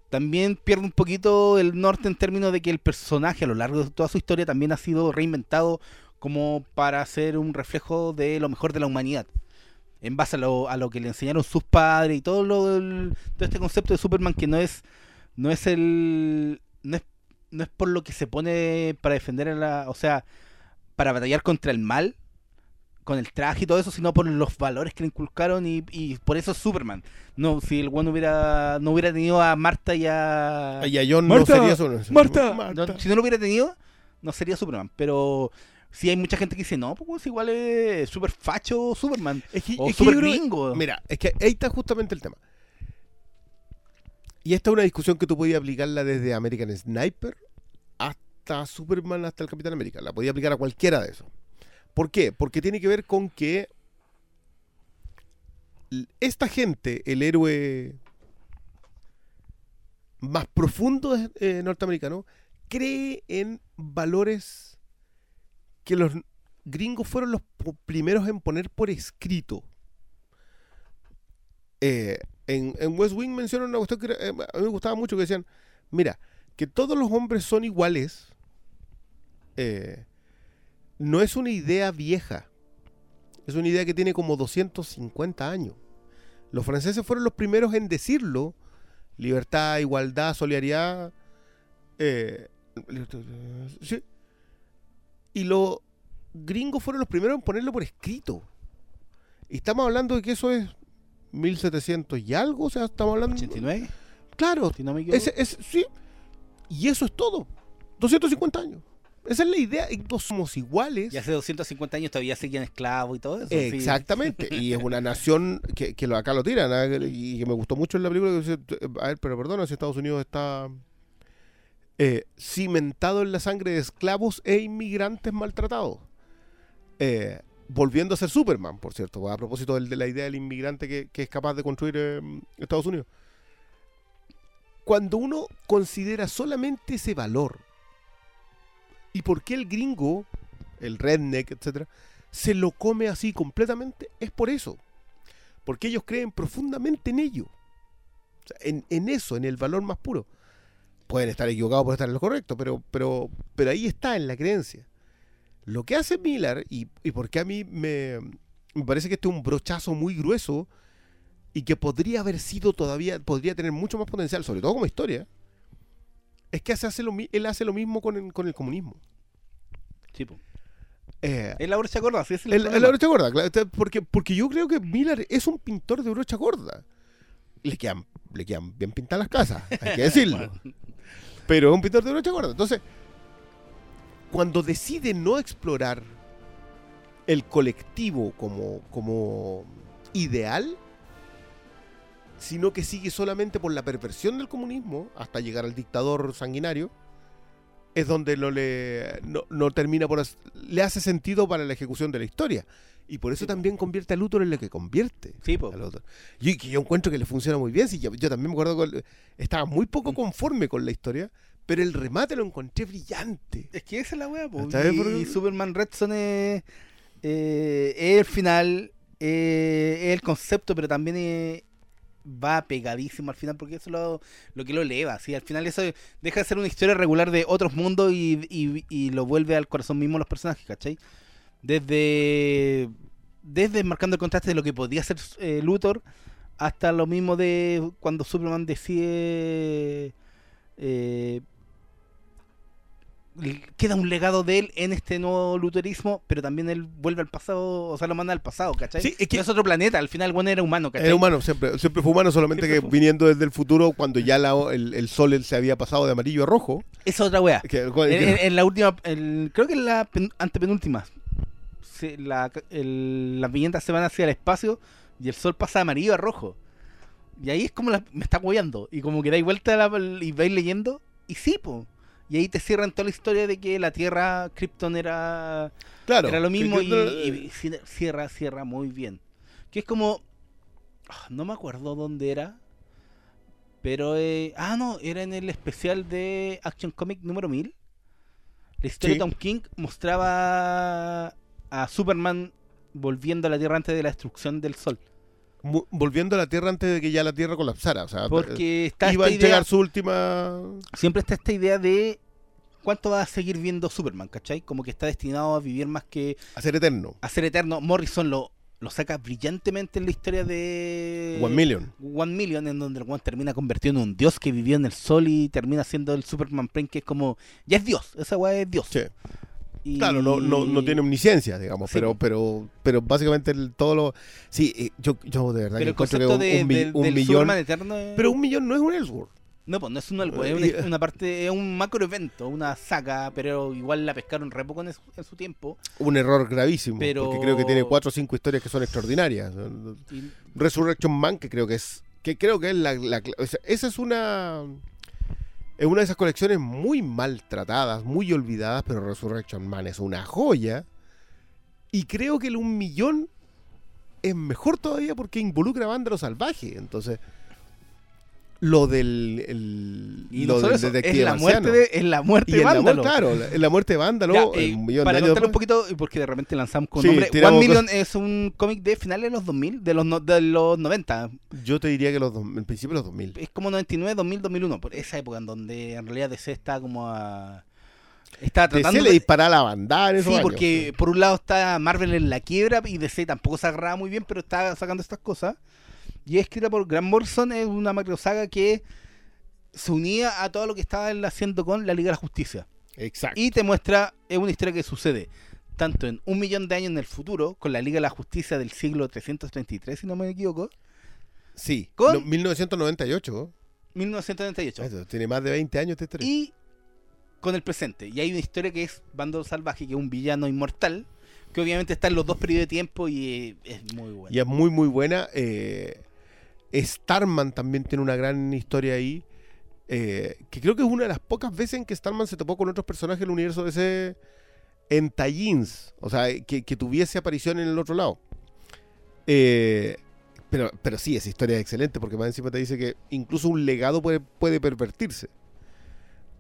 también pierde un poquito el norte en términos de que el personaje a lo largo de toda su historia también ha sido reinventado como para ser un reflejo de lo mejor de la humanidad. En base a lo, a lo que le enseñaron sus padres y todo lo todo este concepto de Superman que no es no es el no es, no es por lo que se pone para defender a la o sea para batallar contra el mal con el traje y todo eso sino por los valores que le inculcaron y, y por eso es Superman no si el bueno hubiera no hubiera tenido a Marta y a Ay, a John Marta, no sería eso. Marta. No, si no lo hubiera tenido, no sería Superman. Pero sí hay mucha gente que dice, no, pues igual es super facho Superman. Es que, o es super creo- gringo. Mira, es que ahí está justamente el tema. Y esta es una discusión que tú podías aplicarla desde American Sniper hasta Superman, hasta el Capitán América. La podías aplicar a cualquiera de esos. ¿Por qué? Porque tiene que ver con que esta gente, el héroe más profundo eh, norteamericano, cree en valores que los gringos fueron los primeros en poner por escrito. Eh, en, West Wing mencionan una cuestión que eh, a mí me gustaba mucho, que decían, mira, que todos los hombres son iguales, eh, no es una idea vieja, es una idea que tiene como 250 años. Los franceses fueron los primeros en decirlo, libertad, igualdad, solidaridad, eh, sí. y los gringos fueron los primeros en ponerlo por escrito. Y estamos hablando de que eso es 1700 y algo, o sea, estamos hablando... 89, Claro, si no me equivoco. ese, es, sí. Y eso es todo. 250 años. Esa es la idea. Y todos somos iguales. Y hace 250 años todavía seguían esclavos y todo eso. sí. Exactamente. Y es una nación que, que acá lo tiran. ¿ah? Y que me gustó mucho en la película. que dice, a ver, pero perdona, si Estados Unidos está eh, cimentado en la sangre de esclavos e inmigrantes maltratados. Eh, volviendo a ser Superman, por cierto, a propósito de la idea del inmigrante que, que es capaz de construir eh, Estados Unidos. Cuando uno considera solamente ese valor, y por qué el gringo, el redneck, etcétera, se lo come así completamente, es por eso. Porque ellos creen profundamente en ello. En, eso, en el valor más puro. Pueden estar equivocados, pueden estar en lo correcto, pero, pero, pero ahí está, en la creencia. Lo que hace Miller, y, y porque a mí me, me parece que este es un brochazo muy grueso y que podría haber sido todavía, podría tener mucho más potencial, sobre todo como historia, es que hace, hace lo, mi- él hace lo mismo con el, con el comunismo. Sí, po. Eh, Es la brocha gorda, sí, es el, el- la brocha gorda, claro, porque, porque yo creo que Miller es un pintor de brocha gorda. Le quedan, le quedan bien pintadas las casas, hay que decirlo. Pero es un pintor de brocha gorda. Entonces, cuando decide no explorar el colectivo como, como ideal, sino que sigue solamente por la perversión del comunismo hasta llegar al dictador sanguinario, es donde no le no, no termina por le hace sentido para la ejecución de la historia. Y por eso también convierte a Luthor en lo que convierte. Sí, po. a Luthor. Y que yo encuentro que le funciona muy bien. Sí, yo, yo también me acuerdo que estaba muy poco conforme con la historia, pero el remate lo encontré brillante. Es que esa es la weá, po. ¿Sabes Y, por qué? y Superman Red Son es, eh, es el final, eh, es el concepto, pero también eh, va pegadísimo al final, porque eso es lo, que lo eleva. ¿sí? Al final eso deja de ser una historia regular de otros mundos y, lo vuelve al corazón mismo los personajes, ¿cachai? Desde, desde marcando el contraste de lo que podía ser eh, Luthor hasta lo mismo de cuando Superman decide eh, queda un legado de él en este nuevo luterismo, pero también él vuelve al pasado, o sea, lo manda al pasado, ¿cachai? Sí, es que- No es otro planeta, al final, bueno, era humano, ¿cachai? Era humano, siempre, siempre fue humano, solamente Siempre que fue- viniendo desde el futuro, cuando ya la- el, el sol él se había pasado de amarillo a rojo. Esa es otra weá. que- En, en- en la última, el- creo que en la pen- antepenúltima, se- la, el- las viñetas se van hacia el espacio y el sol pasa de amarillo a rojo. Y ahí es como la- me está hueando. Y como que dais vuelta la- y vais leyendo. Y sí, po. Y ahí te cierran toda la historia de que la Tierra, Krypton era, claro, era lo mismo y, cier- cierra, cierra muy bien. Que es como. ah, No me acuerdo dónde era. Pero. eh, ah, no, era en el especial de Action Comic número 1000. La historia Sí. de Tom King mostraba a Superman volviendo a la Tierra antes de la destrucción del Sol. Volviendo a la Tierra antes de que ya la Tierra colapsara. O sea, Porque está iba a entregar idea, su última. siempre está esta idea de cuánto va a seguir viendo Superman, ¿cachai? Como que está destinado a vivir más que a ser eterno. a ser eterno. Morrison lo, lo saca brillantemente en la historia de One Million. One Million, en donde el One termina convertido en un dios que vivió en el sol y termina siendo el Superman Prime, que es como, ya es dios, esa weá es dios. Sí. Y- Claro, no, no, no tiene omnisciencia, digamos, Sí, pero, pero, pero básicamente el- todo lo. Sí, eh, yo, yo de verdad Pero que el que un, de, un mi- del- un del millón. Superman eterno es- Pero un millón no es un Ellsworth. No, pues no es un algo, es Eh, una, una parte, es un macro evento, una saga, pero igual la pescaron re poco en, su- en su tiempo. Un error gravísimo. Pero- Porque creo que tiene cuatro o cinco historias que son extraordinarias. Y- Resurrection Man, que creo que es. Que creo que es la. la- o sea, esa es una. Es una de esas colecciones muy maltratadas, muy olvidadas, pero Resurrection Man es una joya. Y creo que el un millón es mejor todavía porque involucra a Vándalo Salvaje. Entonces, lo del. el- y lo no del eso, es detective la marciano. muerte de, es la muerte Y de la Vándalo. muerte, claro, la, la muerte de Vándalo, Ya, el eh, millón para de años un poquito, porque de repente lanzamos con Sí, nombre, One cosas. Million es un cómic de finales de los 2000, de los, no- de los 90. Yo te diría que los dos, en principio los 2000. Es como 99, 2000, 2001, por esa época en donde en realidad DC está como a... Está tratando DC le de- dispara la bandada en esos Sí, años. porque por un lado está Marvel en la quiebra y DC tampoco se agarraba muy bien, pero está sacando estas cosas. Y es escrita por Grant Morrison, es una macrosaga que se unía a todo lo que estaba él haciendo con la Liga de la Justicia. Exacto. Y te muestra, es una historia que sucede tanto en un millón de años en el futuro, con la Liga de la Justicia del siglo 333, si no me equivoco, Sí, ¿Con? no, 1998. 1998. Eso, tiene más de 20 años esta historia. y con el presente. Y hay una historia que es Bando Salvaje, que es un villano inmortal, que obviamente está en los dos periodos de tiempo y eh, es muy bueno. Y es muy, muy buena. Eh, Starman también tiene una gran historia ahí. eh, que creo que es una de las pocas veces en que Starman se topó con otros personajes del universo de ese en tallins. O sea, que, tuviese aparición en el otro lado. Eh, pero, pero sí, esa historia es excelente porque más encima te dice que incluso un legado puede, puede pervertirse.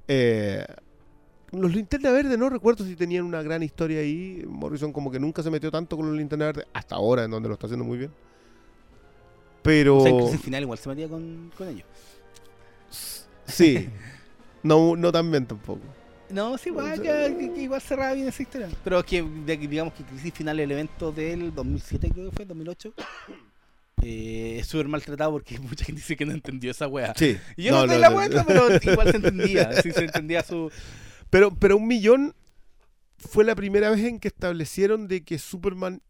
Eh, los Linterna Verde no recuerdo si tenían una gran historia ahí. Morrison como que nunca se metió tanto con los Linterna Verde hasta ahora, en donde lo está haciendo muy bien. Pero. O sea, incluso el final igual se metía con, con ellos. Sí. No, no tan bien tampoco. No, sí, igual, que, que- que igual cerraba bien esa historia. Pero es que, de- digamos que Crisis Final, el evento del 2007, creo que fue, 2008, eh, es súper maltratado porque mucha gente dice que no entendió esa wea. Sí. Y yo no, doy la vuelta, pero igual se entendía. Sí, se entendía su. Pero, pero un millón fue la primera vez en que establecieron de que Superman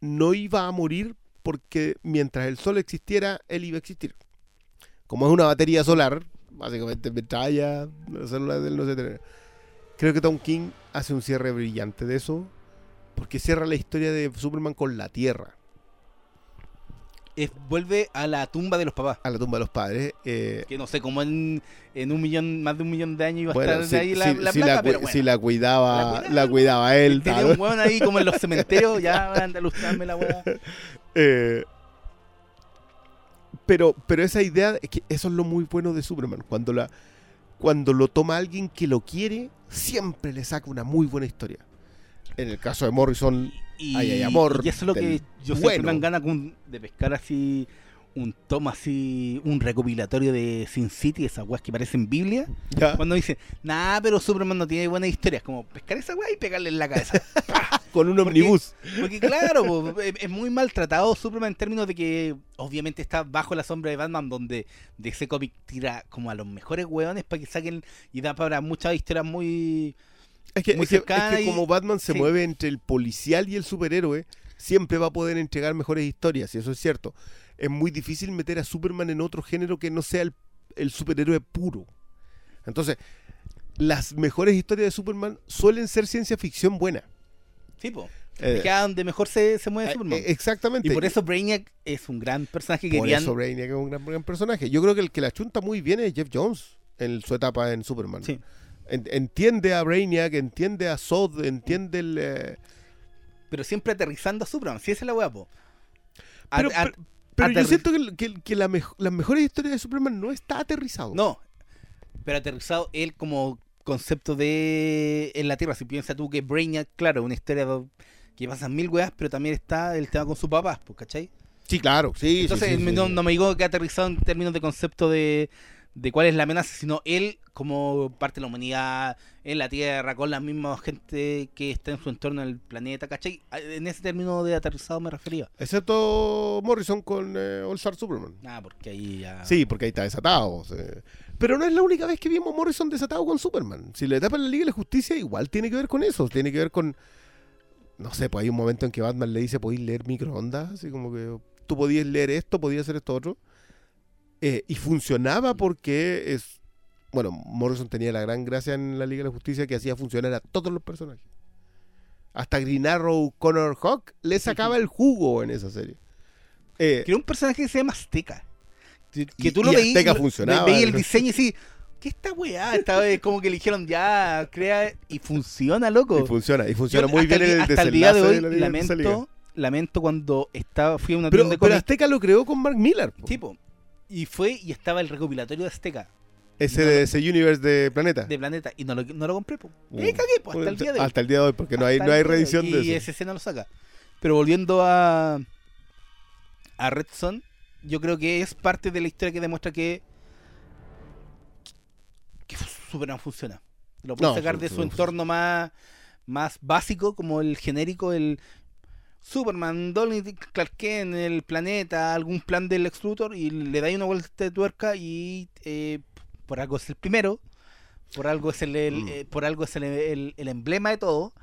no iba a morir porque mientras el sol existiera, él iba a existir. Como es una batería solar, básicamente mientras haya las células de él no se tienen. Creo que Tom King hace un cierre brillante de eso, porque cierra la historia de Superman con la Tierra, es- vuelve a la tumba de los papás. a la tumba de los padres. eh, Que no sé, como en, en un millón, más de un millón de años iba a bueno, estar si, de ahí la, si- la si la, pero bueno. si la cuidaba, La cuidaba. él. Tenía tal. un hueón ahí como en los cementerios, ya van a ilustrarme la wea. Eh, pero, pero esa idea, es que eso es lo muy bueno de Superman. Cuando, la, cuando lo toma alguien que lo quiere, siempre le saca una muy buena historia. En el caso de Morrison, Y, Ahí hay amor y eso es lo que yo siempre bueno. me dan ganas de pescar así un toma así, un recopilatorio de Sin City, esas weas que parecen Biblia. ya, Cuando dicen, nah, pero Superman no tiene buenas historias, como pescar esa wea y pegarle en la cabeza. con un omnibus. Porque claro, po, es, es muy maltratado Superman en términos de que obviamente está bajo la sombra de Batman, donde de ese cómic tira como a los mejores weones para que saquen y da para muchas historias muy... Es que, muy es que- es cercana que y- como Batman se sí. mueve entre el policial y el superhéroe, siempre va a poder entregar mejores historias, y eso es cierto. Es muy difícil meter a Superman en otro género que no sea el, el superhéroe puro. Entonces, las mejores historias de Superman suelen ser ciencia ficción buena. Eh, es que a donde mejor se, se mueve eh, Superman. eh, exactamente. y por eso Brainiac es un gran personaje que Por querían... eso Brainiac es un gran, gran personaje. Yo creo que el que la chunta muy bien es Jeff Jones en su etapa en Superman. Sí. Entiende a Brainiac, entiende a Zod, entiende el... eh, Pero siempre aterrizando a Superman, si esa es la wea, po. A- Pero, a- pero- pero yo siento que, que la mejo- las mejores historias de Superman no está aterrizado. No, pero aterrizado él como concepto de en la Tierra. Si piensas tú que Brainiac, claro, una historia que pasan mil weas, pero también está el tema con sus papás, pues, ¿cachai? Sí, claro, sí. sí, Entonces sí, sí, no, sí. no me digo que aterrizado en términos de concepto de, de cuál es la amenaza, sino él como parte de la humanidad en la Tierra, con la misma gente que está en su entorno en el planeta, ¿cachai? En ese término de aterrizado me refería. Excepto Morrison con eh, All Star Superman. Ah, porque ahí ya... Sí, porque ahí está desatado. Pero no es la única vez que vimos Morrison desatado con Superman. Si le tapan la Liga de la Justicia, igual tiene que ver con eso. Tiene que ver con. No sé, pues hay un momento en que Batman le dice: podéis leer microondas. Así como que tú podías leer esto, podías hacer esto otro. Eh, y funcionaba porque es. Bueno, Morrison tenía la gran gracia en la Liga de la Justicia que hacía funcionar a todos los personajes. Hasta Green Arrow, Connor Hawk le sacaba el jugo en esa serie. Eh, un personaje que se llama Azteca. Que Y- tú lo veías. Funcionaba. Veías el diseño y sí. ¿Qué esta weá? Esta vez como que eligieron ya, crea y funciona, loco. y funciona, y funciona Yo muy bien el, el hasta el día de hoy de lamento, lamento cuando estaba, fui a una Pero, tienda de pero Azteca lo creó con Mark Miller. po. tipo, y fue y estaba el recopilatorio de Azteca ese no, de ese universe de Planeta. de Planeta y no lo, no lo compré, po. Uh. Me cagué, po, hasta el día de hoy. Hasta el día de hoy, porque no hay, no hay de reedición y de eso. esa escena lo saca. Pero volviendo a a Red Son, yo creo que es parte de la historia que demuestra que que Superman funciona. Lo puede No, sacar de su- entorno más más básico como el genérico el Superman, Donny Clark Kent, el planeta, algún plan del Lex Luthor y le da una vuelta de tuerca y eh, por algo es el primero, por algo es el, el, Mm. eh, por algo es el, el- el emblema de todo,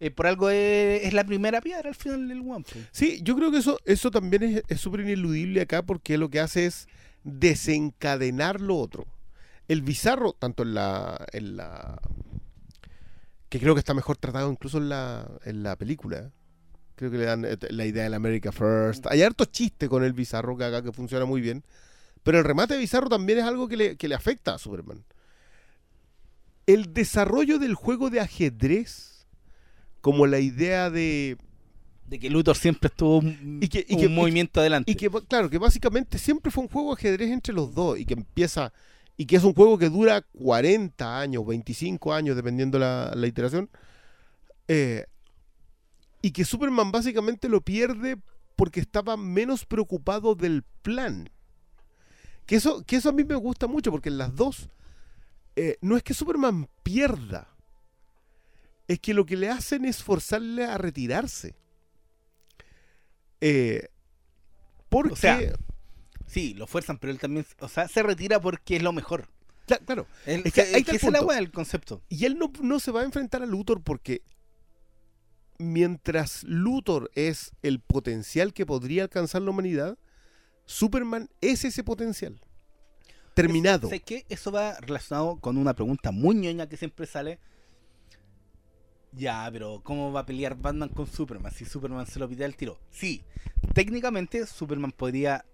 eh, por algo es, es la primera piedra al final del One. Sí, yo creo que eso eso también es- es súper ineludible acá porque lo que hace es desencadenar lo otro. El bizarro, tanto en la, en la que creo que está mejor tratado incluso en la, en la película. Creo que le dan eh, la idea del America First. Hay harto chiste con el bizarro que acá que funciona muy bien. Pero el remate de bizarro también es algo que le, que le afecta a Superman. El desarrollo del juego de ajedrez, como la idea de De que Luthor siempre estuvo un, Y que- y un que- y que- movimiento adelante. Y que, claro, que básicamente siempre fue un juego de ajedrez entre los dos y que empieza, y que es un juego que dura 40 años, 25 años, dependiendo la, la iteración, eh, y que Superman básicamente lo pierde porque estaba menos preocupado del plan. Que eso, que eso a mí me gusta mucho, porque en las dos eh, no es que Superman pierda, es que lo que le hacen es forzarle a retirarse. Eh, porque, O sea, Sí, lo fuerzan, pero él también, o sea, se retira porque es lo mejor. Cla- claro, Es que está que el es del concepto. Y él no, no se va a enfrentar a Luthor porque mientras Luthor es el potencial que podría alcanzar la humanidad, Superman es ese potencial. Terminado. ¿Sabes qué? Eso va relacionado con una pregunta muy ñoña que siempre sale. Ya, pero ¿cómo va a pelear Batman con Superman si Superman se lo pide al tiro? Sí, técnicamente Superman podría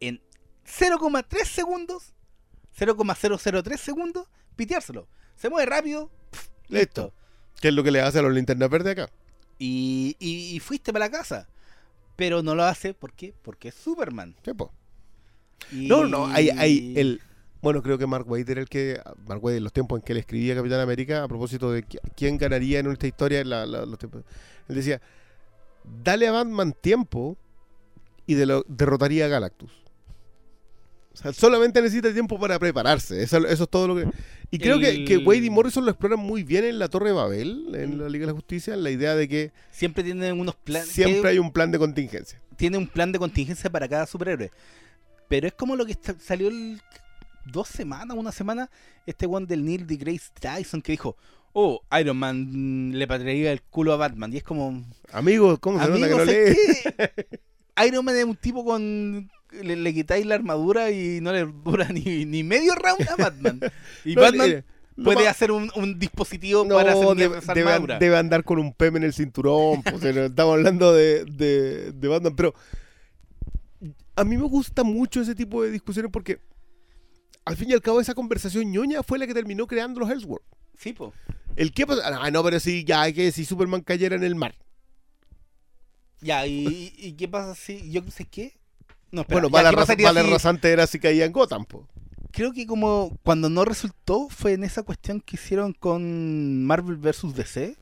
en 0,3 segundos, 0,003 segundos, piteárselo. Se mueve rápido, Listo. Que es lo que le hace a los linternas verdes acá. Y, y- y fuiste para la casa. Pero no lo hace, ¿por qué? Porque es Superman. Sí, po. Y- No, no, hay, hay el... Bueno, creo que Mark Waid era el que... Mark Waid, en los tiempos en que él escribía Capitán América, a propósito de qui- quién ganaría en esta historia, en la- la- los tiempos, él decía, dale a Batman tiempo y de lo- derrotaría a Galactus. O sea, solamente necesita tiempo para prepararse. Eso, eso es todo lo que... Y creo que, que Wade y Morrison lo exploran muy bien en la Torre de Babel, en la Liga de la Justicia, en la idea de que Siempre tienen unos planes. siempre hay un plan de contingencia. tiene un plan de contingencia para cada superhéroe. Pero es como lo que está- salió el- dos semanas, una semana, este one del Neil de Grace Tyson que dijo, oh, Iron Man mm, le patraría el culo a Batman. Y es como, Amigos, ¿cómo se nota que amigo, no ¿sabes lee? qué? Iron Man es un tipo con... Le, le quitáis la armadura y no le dura ni, ni medio round a Batman. Y No, Batman eh, puede hacer un, un dispositivo No, para hacer debe, debe- armadura. debe andar con un PM en el cinturón. pues, estamos hablando de, de, de Batman. Pero a mí me gusta mucho ese tipo de discusiones porque al fin y al cabo esa conversación ñoña fue la que terminó creando los Elseworlds. Sí, po. El qué pasa. Ah, no, pero si ya que si Superman cayera en el mar. Ya, ¿y, y qué pasa si... Yo sé qué? No, espera, bueno, vale, ¿qué raz- pasaría vale si- rasante era si caía en Gotham. po. creo que como cuando no resultó fue en esa cuestión que hicieron con Marvel vs DC,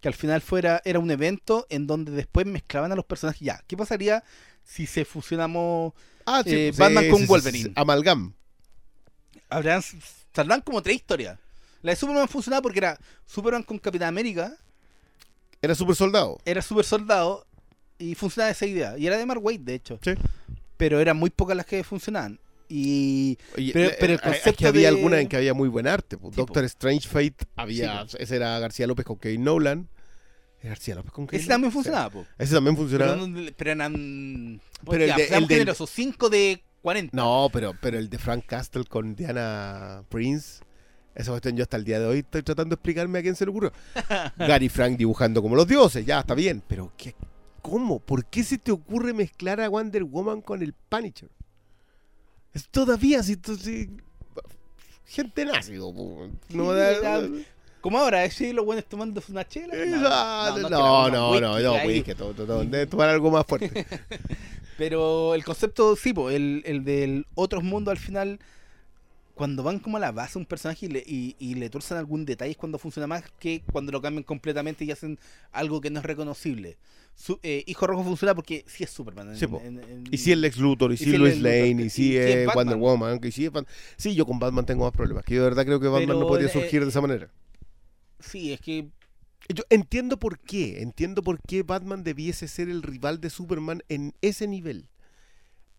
que al final fuera era un evento en donde después mezclaban a los personajes. Ya, ¿qué pasaría si se fusionamos Ah, sí, eh, sí, Batman sí, con Wolverine? Amalgam. Habrán saldrán como tres historias. La de Superman funcionaba porque era Superman con Capitán América, Era super soldado. era super soldado y funcionaba esa idea. Y era de Mark Waid, de hecho. Sí. Pero eran muy pocas las que funcionaban. Y Oye, Pero- eh, pero el eh, es concepto que había de- alguna en que había muy buen arte. Sí, Doctor Strange Fate había. Sí, ese era García López con Kevin Nolan. ¿Es García López con Kevin ese también funcionaba, po. Ese también funcionaba. Pero, eran. Pero el ya, de- el del- generosos, 5 de 40. No, pero, pero el de Frank Castle con Diana Prince. Esa cuestión yo hasta el día de hoy estoy tratando de explicarme a quién se le ocurrió. Gary Frank dibujando como los dioses, ya está bien. Pero ¿qué, ¿cómo? ¿Por qué se te ocurre mezclar a Wonder Woman con el Punisher? Es todavía así. sí, gente nazi. No, Sí, da- era- Como ahora, es los buenos tomando una chela. No, No, no, no, no, no, no, whisky todo, debe tomar algo más fuerte. Pero el concepto, sí, po, el, el del otros mundos al final, cuando van como a la base un personaje y le, y, y le tuerzan algún detalle es cuando funciona más que cuando lo cambian completamente y hacen algo que no es reconocible. Su- eh, Hijo Rojo funciona porque sí es Superman. en- Sí, en- en- Y si es Lex Luthor, y si es Lois Lane, y si es Batman. Wonder Woman, y si es Bat- Sí, yo con Batman tengo más problemas. Que yo de verdad creo que Batman no podría eh, surgir de esa manera. Sí, es que Yo entiendo por qué. Entiendo por qué Batman debiese ser el rival de Superman en ese nivel.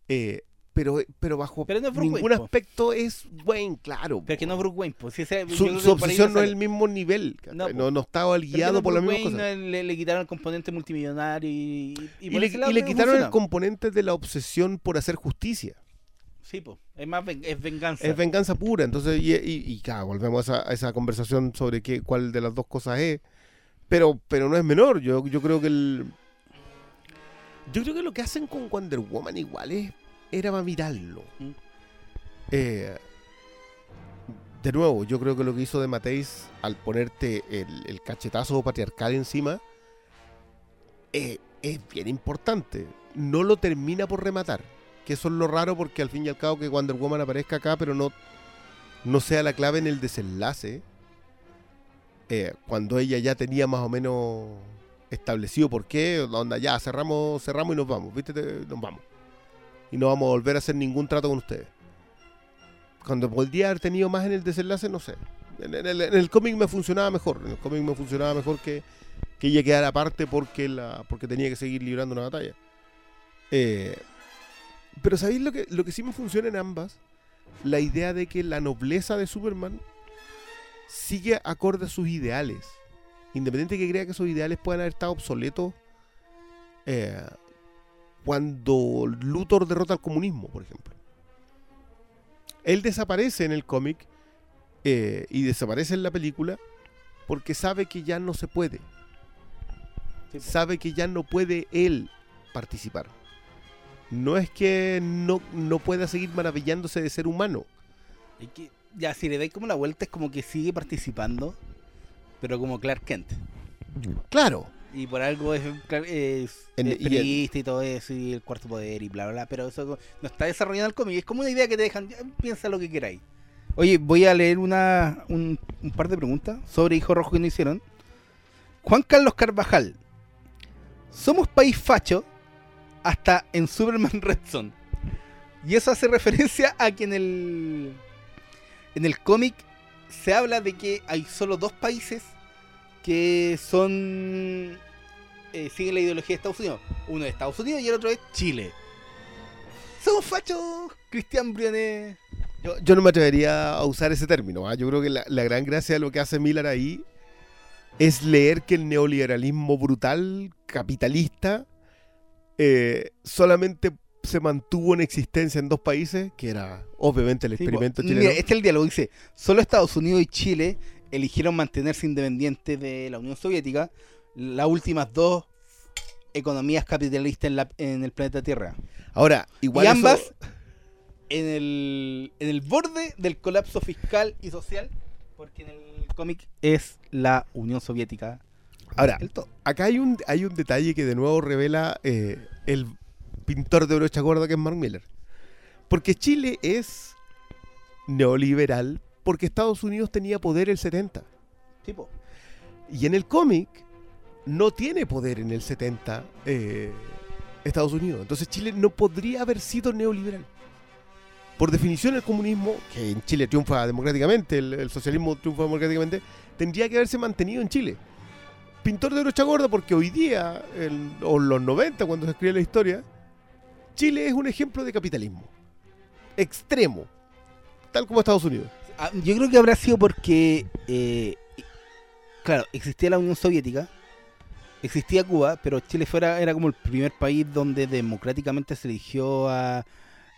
Eh, pero, pero bajo Pero no ningún Wayne, po. aspecto es Wayne, claro. pero es que no es Bruce Wayne. Pues, si ese- yo su, obsesión no es el mismo nivel. No, No, po. no, estaba guiado por mismas cosas. Wayne, Le, le quitaron el componente multimillonario y, y, le, y quitaron el componente de la obsesión por hacer justicia. Sí, pues, es más ven- es venganza. Es venganza pura. Entonces, y, y, y, claro, volvemos a esa, a esa conversación sobre qué, cuál de las dos cosas es. Pero, pero no es menor. Yo, yo creo que el. Yo creo que lo que hacen con Wonder Woman igual es, era para mirarlo. Mm. Eh, de nuevo, yo creo que lo que hizo de Mateis al ponerte el, el cachetazo patriarcal encima eh, es bien importante. No lo termina por rematar. Que eso es lo raro porque al fin y al cabo que Wonder Woman aparezca acá, pero no, no sea la clave en el desenlace. eh, cuando ella ya tenía más o menos establecido por qué, onda, ya, cerramos, cerramos y nos vamos, ¿viste? Te- Nos vamos. Y no vamos a volver a hacer ningún trato con ustedes. Cuando podría haber tenido más en el desenlace, no sé. En, el, cómic me funcionaba mejor. En el cómic me funcionaba mejor que, que ella quedara aparte porque, la, porque tenía que seguir librando una batalla. Eh, pero ¿sabéis lo que, lo que sí me funciona en ambas? La idea de que la nobleza de Superman sigue acorde a sus ideales. Independiente de que crea que esos ideales puedan haber estado obsoletos eh, cuando Luthor derrota al comunismo, por ejemplo. Él desaparece en el cómic eh, y desaparece en la película porque sabe que ya no se puede. Sabe que ya no puede él participar. No es que no, no pueda seguir maravillándose de ser humano. Es que, ya, si le dais como la vuelta, es como que sigue participando, pero como Clark Kent. Claro. Y por algo es, es, En- es y el- y todo eso, y el cuarto poder y bla, bla, bla. Pero eso no está desarrollado el cómic. Es como una idea que te dejan, piensa lo que queráis. Oye, voy a leer una, un, un par de preguntas sobre Hijo Rojo que nos hicieron. Juan Carlos Carvajal. Somos país facho hasta en Superman Red Son. Y eso hace referencia a que en el en el cómic se habla de que hay solo dos países que son eh, siguen la ideología de Estados Unidos. Uno es Estados Unidos y el otro es Chile. Somos fachos, Cristian Briones. Yo, yo no me atrevería a usar ese término. ¿ah? Yo creo que la, la gran gracia de lo que hace Miller ahí es leer que el neoliberalismo brutal, capitalista, eh, solamente se mantuvo en existencia en dos países, que era obviamente el experimento Sí, po. chileno. Mira, este es el diálogo. Dice, solo Estados Unidos y Chile eligieron mantenerse independientes de la Unión Soviética, las últimas dos economías capitalistas en, la- en el planeta Tierra. Ahora, igual y eso- ambas en, el, en el borde del colapso fiscal y social, porque en el cómic es la Unión Soviética. Ahora, acá hay un, hay un detalle que de nuevo revela eh, el pintor de brocha gorda que es Mark Miller. Porque Chile es neoliberal porque Estados Unidos tenía poder el 70. Tipo, Y en el cómic no tiene poder en el 70 eh, Estados Unidos. Entonces Chile no podría haber sido neoliberal. Por definición el comunismo, que en Chile triunfa democráticamente, el, el socialismo triunfa democráticamente, tendría que haberse mantenido en Chile. Pintor de brocha gorda porque hoy día, en- o los 90 cuando se escribe la historia, Chile es un ejemplo de capitalismo. Extremo. Tal como Estados Unidos. Ah, Yo creo que habrá sido porque, eh, claro, existía la Unión Soviética, existía Cuba, pero Chile fuera, era como el primer país donde democráticamente se eligió a,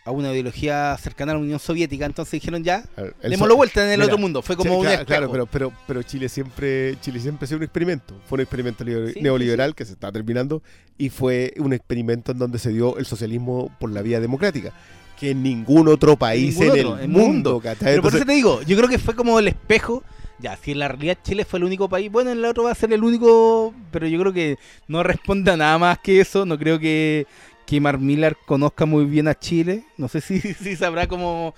a una ideología cercana a la Unión Soviética. Entonces dijeron ya, el démoslo so- vuelta en el Mira, otro mundo. Fue como sí, un claro, pero, pero, pero Chile siempre Chile siempre ha sido un experimento. Fue un experimento Sí, neoliberal que se está terminando y fue un experimento en donde se dio el socialismo por la vía democrática. Que en ningún otro país ningún en otro, el mundo. Pero por eso te digo, yo creo que fue como el espejo. Ya, si en la realidad Chile fue el único país, bueno, el otro va a ser el único, pero yo creo que no responde a nada más que eso. No creo que, que Mark Millar conozca muy bien a Chile. No sé si, si sabrá cómo.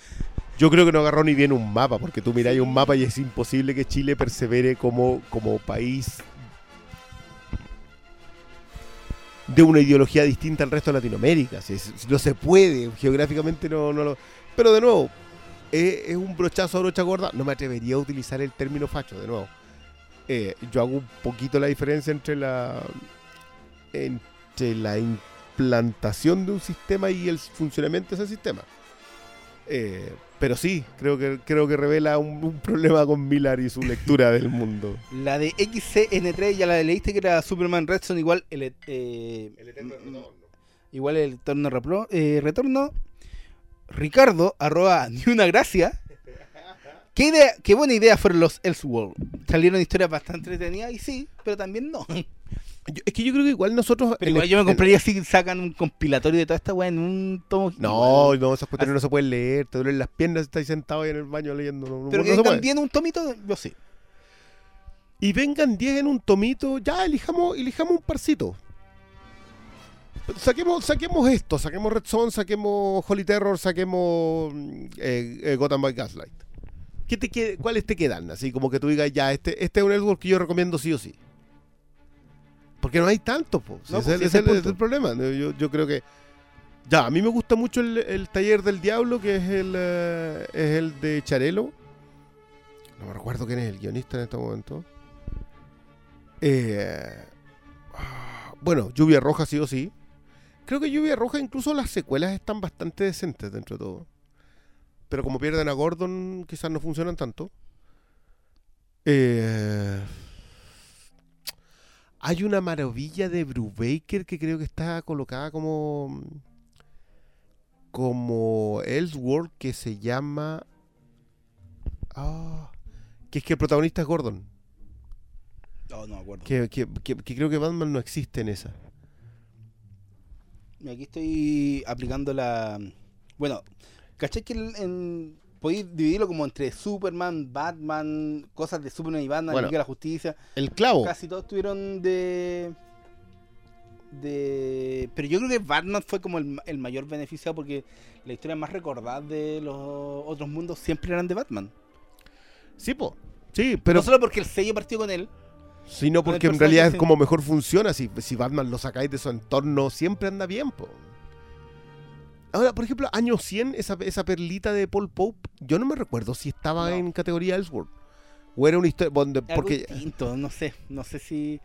yo creo que no agarró ni bien un mapa, porque tú miráis un mapa y es imposible que Chile persevere como, como país de una ideología distinta al resto de Latinoamérica. Si, si no se puede, geográficamente no, no lo... Pero de nuevo, es, es un brochazo a brocha gorda. No me atrevería a utilizar el término facho, de nuevo. Eh, yo hago un poquito la diferencia entre la entre la implantación de un sistema y el funcionamiento de ese sistema. Eh, pero sí, creo que creo que revela un, un problema con Miller y su lectura del mundo. La de XCN3 ya la leíste que era Superman Red Son igual el, eh, igual el eterno repro- eh, retorno. Ricardo arroba ni una gracia. ¿Qué, idea, qué buena idea fueron los Elseworld. Salieron historias bastante entretenidas y sí, pero también no. Yo- es que yo creo que igual nosotros. Pero en igual el- yo me en- compraría si sacan un compilatorio de toda esta weá en un tomo. No, no, esas cuestiones no se pueden leer, te duelen las piernas, estás sentado ahí en el baño leyendo. No, no- Pero no que se puede. también un tomito, yo sí. Y vengan 10 en un tomito, ya elijamos, elijamos un parcito. Saquemos, saquemos esto, saquemos Red Son, saquemos Holy Terror, saquemos mm, eh, eh, Gotham by Gaslight. ¿Qué te qued- ¿Cuáles te quedan? Así como que tú digas, ya, este, este es un network que yo recomiendo sí o sí. Porque no hay tanto, po. Si No, ese pues, es, ese el, es el ese es el problema. Yo, yo creo que. Ya, a mí me gusta mucho el, el taller del diablo, que es el, eh, es el de Charelo. No me recuerdo quién es el guionista en este momento. Eh, ah, bueno, Lluvia Roja sí o sí. Creo que Lluvia Roja, incluso las secuelas están bastante decentes dentro de todo. Pero como pierden a Gordon, quizás no funcionan tanto. Eh, hay una maravilla de Brubaker que creo que está colocada como. como Ellsworth que se llama. Ah, que es que el protagonista es Gordon. No, no me acuerdo. Que, que- que- que creo que Batman no existe en esa. Aquí estoy aplicando la. Bueno, ¿cachai que en, en- podéis dividirlo como entre Superman, Batman, cosas de Superman y Batman, Bueno. Liga de la Justicia? El clavo. Casi todos tuvieron de. de. Pero yo creo que Batman fue como el, el mayor beneficiado porque la historia más recordada de los otros mundos siempre eran de Batman. Sí, po. Sí, pero. no solo porque el sello partió con él, Sino porque en realidad es como mejor funciona. Si, si Batman lo sacáis de su entorno, siempre anda bien, po. Ahora, por ejemplo, año 100, esa, esa perlita de Paul Pope, yo no me recuerdo si estaba No. en categoría Ellsworth. O era una historia. porque distinto, no sé, no sé si.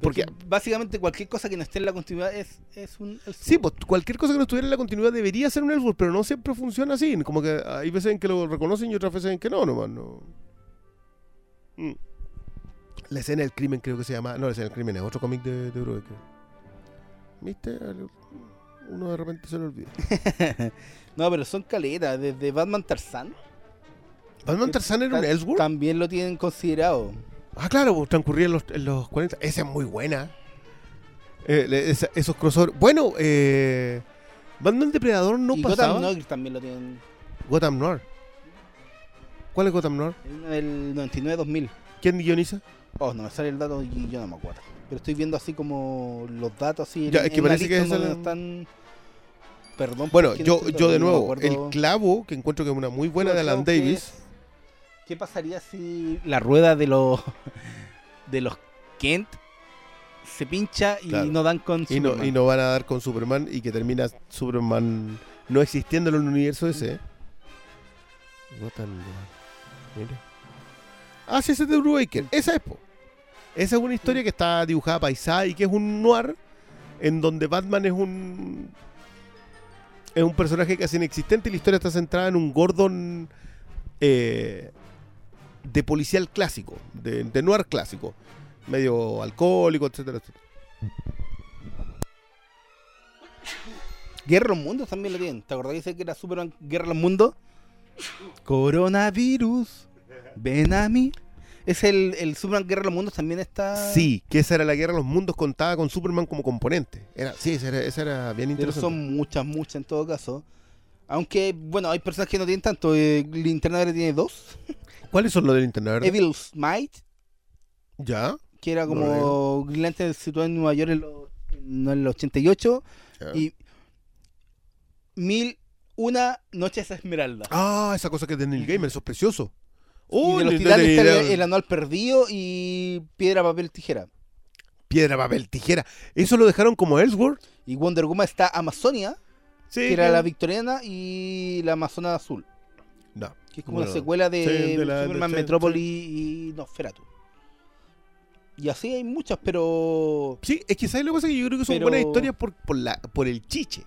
Porque- Porque básicamente cualquier cosa que no esté en la continuidad es, es un. es Sí, pues cualquier cosa que no estuviera en la continuidad debería ser un Ellsworth, pero no siempre funciona así. Como que hay veces en que lo reconocen y otras veces en que no, nomás. No. Mm. La escena del crimen creo que se llama... No, la escena del crimen es otro cómic de, de Brubaker. ¿Viste? Uno de repente se lo olvida. no, pero son caletas, desde Batman Tarzan. ¿Batman Tarzan era un Ellsworth? También lo tienen considerado. Ah, claro, pues, transcurría en los, en los 40. Esa es muy buena. Eh, esa- esos crossovers. Bueno, eh, Batman Depredador no y pasaba. Gotham Noir también lo tienen. Gotham Noir. ¿Cuál es Gotham Noir? El 99-2000. ¿Quién guioniza? Oh, no me sale el dato y yo no me acuerdo. Pero estoy viendo así como los datos así. Ya, en- es que parece que es el- están. Perdón. Bueno, yo, estoy yo de no nuevo, el clavo, que encuentro que es una muy buena Yo de Alan Davis. es- ¿Qué pasaría si la rueda de los de los Kent se pincha y Claro. no dan con Y no, Superman? y no van a dar con Superman y que termina Superman no existiendo en el universo ese. Gotham Noir. Mira. Ah, sí, ese es de Brubaker. Esa es, po. Esa es una historia que está dibujada paisada y que es un noir en donde Batman es un es un personaje casi inexistente y la historia está centrada en un Gordon eh, de policial clásico, de, de noir clásico, medio alcohólico, etcétera, etcétera. Guerra de los Mundos también lo tienen. ¿Te acordás que dice que era Superman Guerra de los Mundos? Coronavirus, ven a mí. Es el, el Superman Guerra de los Mundos también está. Sí, que esa era la guerra de los mundos contada con Superman como componente. Era, sí, esa era, esa era bien Pero interesante. son muchas, muchas en todo caso. Aunque, bueno, hay personas que no tienen tanto. Eh, Linterna Verde tiene dos. ¿Cuáles son los del Internet? verdad? Evil Smite, ¿Ya? que era como Green Lantern situado en Nueva York en, los, en el 88. Ya. Y Mil Una Noches Esmeralda. Ah, esa cosa que es de Neil Gamer, eso es precioso. Y de los titanes está el, el anual perdido y Piedra, Papel, Tijera. Piedra, papel, tijera. Eso lo dejaron como Ellsworth. Y Wonder Woman está Amazonia, Sí. que era la victoriana, y la Amazona Azul, No. que es como Bueno, una secuela de, sí, de la- Superman de- Metrópoli y Nosferatu. Y así hay muchas, pero... Sí, es que ¿sabes lo que pasa? Que yo creo que son Pero- buenas historias por, por, la, por el chiche.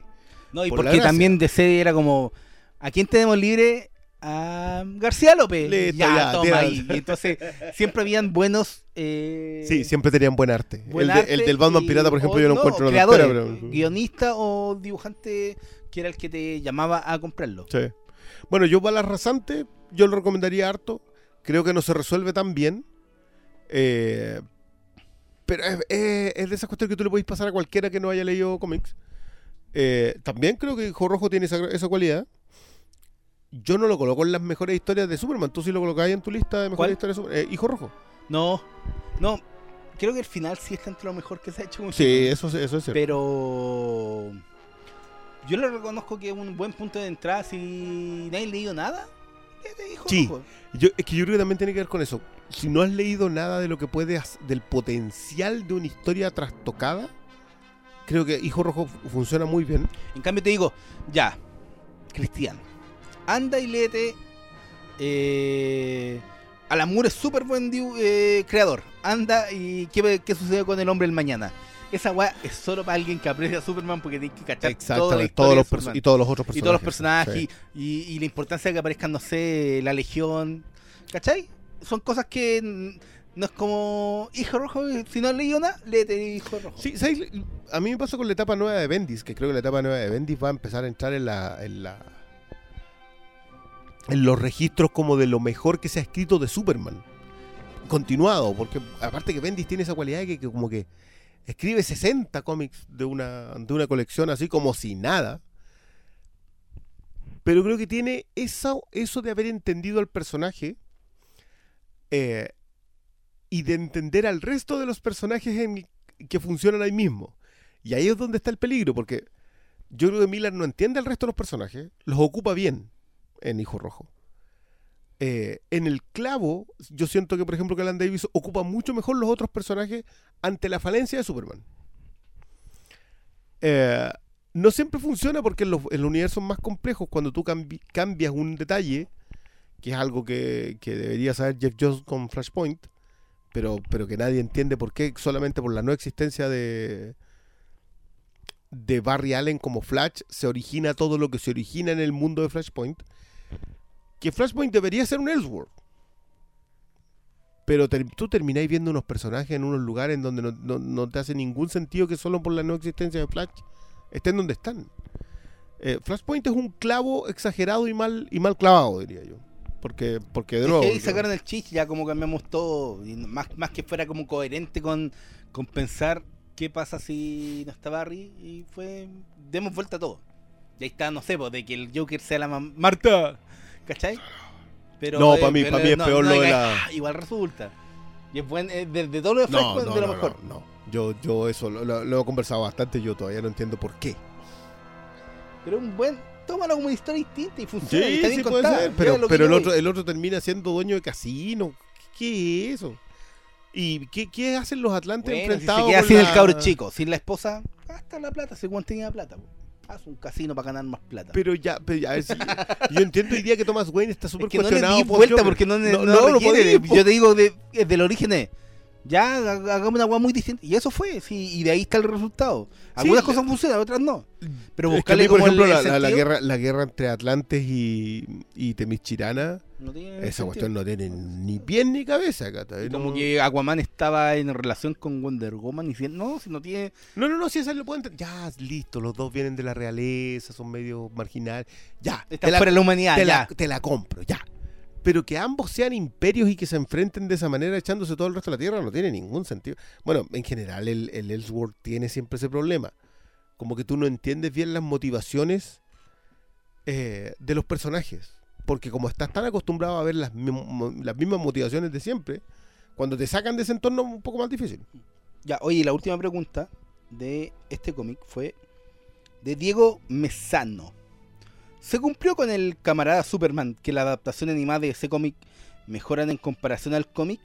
No, y Por porque también de serie era como, ¿a quién tenemos libre? A García López. Listo, ya, ya, toma ahí. Entonces siempre habían buenos... eh, Sí, siempre tenían buen arte. buen el, de- arte el del Batman y- Pirata, por ejemplo, yo no encuentro creadores, pero... guionista o dibujante que era el que te llamaba a comprarlo. Sí. Bueno, yo Balas Rasante, yo lo recomendaría harto. Creo que no se resuelve tan bien. Eh, pero es, es- es de esas cuestiones que tú le podéis pasar a cualquiera que no haya leído cómics. Eh, también creo que Hijo Rojo tiene esa, esa cualidad. Yo no lo coloco en las mejores historias de Superman. Tú sí lo colocáis en tu lista de mejores historias de Superman. Eh, Hijo Rojo. No, no, creo que el final sí está entre lo mejor que se ha hecho. con Sí, Superman. eso, eso es cierto. Pero yo le reconozco que es un buen punto de entrada si nadie ha leído nada. Sí. Rojo? Yo, es que yo creo que también tiene que ver con eso. si no has leído nada de lo que puede hac- del potencial de una historia trastocada, creo que Hijo Rojo fu- funciona muy bien. En cambio te digo, ya, Cristian, anda y léete. Eh, Alan Moore es súper buen eh, creador. Anda y ¿qué, qué sucede con el hombre del mañana. Esa weá es solo para alguien que aprecia a Superman porque tiene que cachar toda la todos los Superman. y todos los otros y personajes. todos los personajes sí. y, y la importancia de que aparezcan, no sé, la Legión. ¿Cachai? Son cosas que no es como Hijo Rojo. Si no has leído nada, léete Hijo Rojo. Sí, ¿sabes? A mí me pasó con la etapa nueva de Bendis, que creo que la etapa nueva de Bendis va a empezar a entrar en la, en la en los registros como de lo mejor que se ha escrito de Superman. Continuado, porque aparte que Bendis tiene esa cualidad de que, como que escribe 60 cómics de una, de una colección así como si nada. Pero creo que tiene eso, eso de haber entendido al personaje eh, y de entender al resto de los personajes en, que funcionan ahí mismo. Y ahí es donde está el peligro, porque yo creo que Miller no entiende al resto de los personajes, los ocupa bien en Hijo Rojo. Eh, en el clavo, yo siento que, por ejemplo, que Alan Davis ocupa mucho mejor los otros personajes ante la falencia de Superman. Eh, no siempre funciona porque en los, en los universos más complejos, cuando tú cambi- cambias un detalle, que es algo que, que debería saber Jeff Jones con Flashpoint, pero, pero que nadie entiende por qué, solamente por la no existencia de, de Barry Allen como Flash, se origina todo lo que se origina en el mundo de Flashpoint. Que Flashpoint debería ser un Elseworld. Pero ter- tú termináis viendo unos personajes en unos lugares en donde no, no- no te hace ningún sentido que solo por la no existencia de Flash estén donde están. Eh, Flashpoint es un clavo exagerado y mal, y mal clavado, diría yo. Porque, porque de Es nuevo. que ahí yo- sacaron el chiste, ya como cambiamos todo. Y más, más que fuera como coherente con, con pensar qué pasa si no está Barry. Y fue. Demos vuelta a todo. Y ahí está, no sé, pues, de que el Joker sea la mam- Marta. ¿Cachai? Pero, No, eh, pa' mí- pero pa' mí es peor lo de la- "Ah", Igual resulta. Y es buen. eh, de, de todo lo de No, de lo no, mejor. no, no. Yo, yo eso lo, lo- lo he conversado bastante, yo todavía no entiendo por qué. Pero un buen. Tómalo como una historia distinta y funciona. y Sí, está bien sí puede ser, pero, pero el, otro, el otro termina siendo dueño de casino. ¿Qué es eso? ¿Y qué, qué hacen los Atlantes Bueno, si se enfrentados queda sin la- el cabro chico, sin la esposa, gasta la plata, Juan tenía plata. po. Haz un casino para ganar más plata. Pero ya, pero ya, a ver si- yo entiendo hoy día que Thomas Wayne está súper Es que no le cuestionado di vuelta porque no, no, no, no lo requiere. podí, po. Yo te digo, de, del origen es, ya ha- hagamos una agua muy distinta. Y eso fue, sí, y de ahí está el resultado. Algunas cosas funcionan, otras no. Pero Es que a buscarle mí, por ejemplo, la, guerra, la guerra entre Atlantes y, y Temichirana, no tiene esa sentido. cuestión no tiene ni pie ni cabeza. Y Como que Aquaman estaba en relación con Wonder Woman y si no, si no tiene... No, no, no, si esa lo pueden. Ya, listo, los dos vienen de la realeza, son medio marginales. Ya, Está fuera de la humanidad, te, ya. La, te la compro, ya. Pero que ambos sean imperios y que se enfrenten de esa manera echándose todo el resto de la Tierra no tiene ningún sentido. Bueno, en general el, el Ellsworth tiene siempre ese problema. Como que tú no entiendes bien las motivaciones eh, de los personajes. Porque como estás tan acostumbrado a ver las, las mismas motivaciones de siempre, cuando te sacan de ese entorno es un poco más difícil. Ya, oye, la última pregunta de este cómic fue de Diego Mesano. ¿Se cumplió con el camarada Superman que la adaptación animada de ese cómic mejoran en comparación al cómic?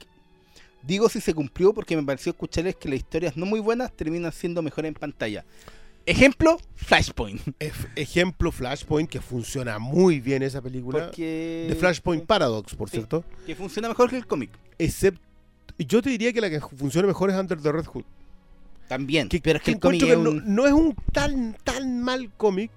Digo si se cumplió porque me pareció escucharles que las historias no muy buenas terminan siendo mejor en pantalla. Ejemplo, Flashpoint. Ejemplo Flashpoint, que funciona muy bien esa película. Porque... De Flashpoint Paradox, por Sí. cierto. Que funciona mejor que el cómic. Excepto. Yo te diría que la que funciona mejor es Under the Red Hood. También. Que, pero es que que el cómic es un- no, no es un tan, tan mal cómic.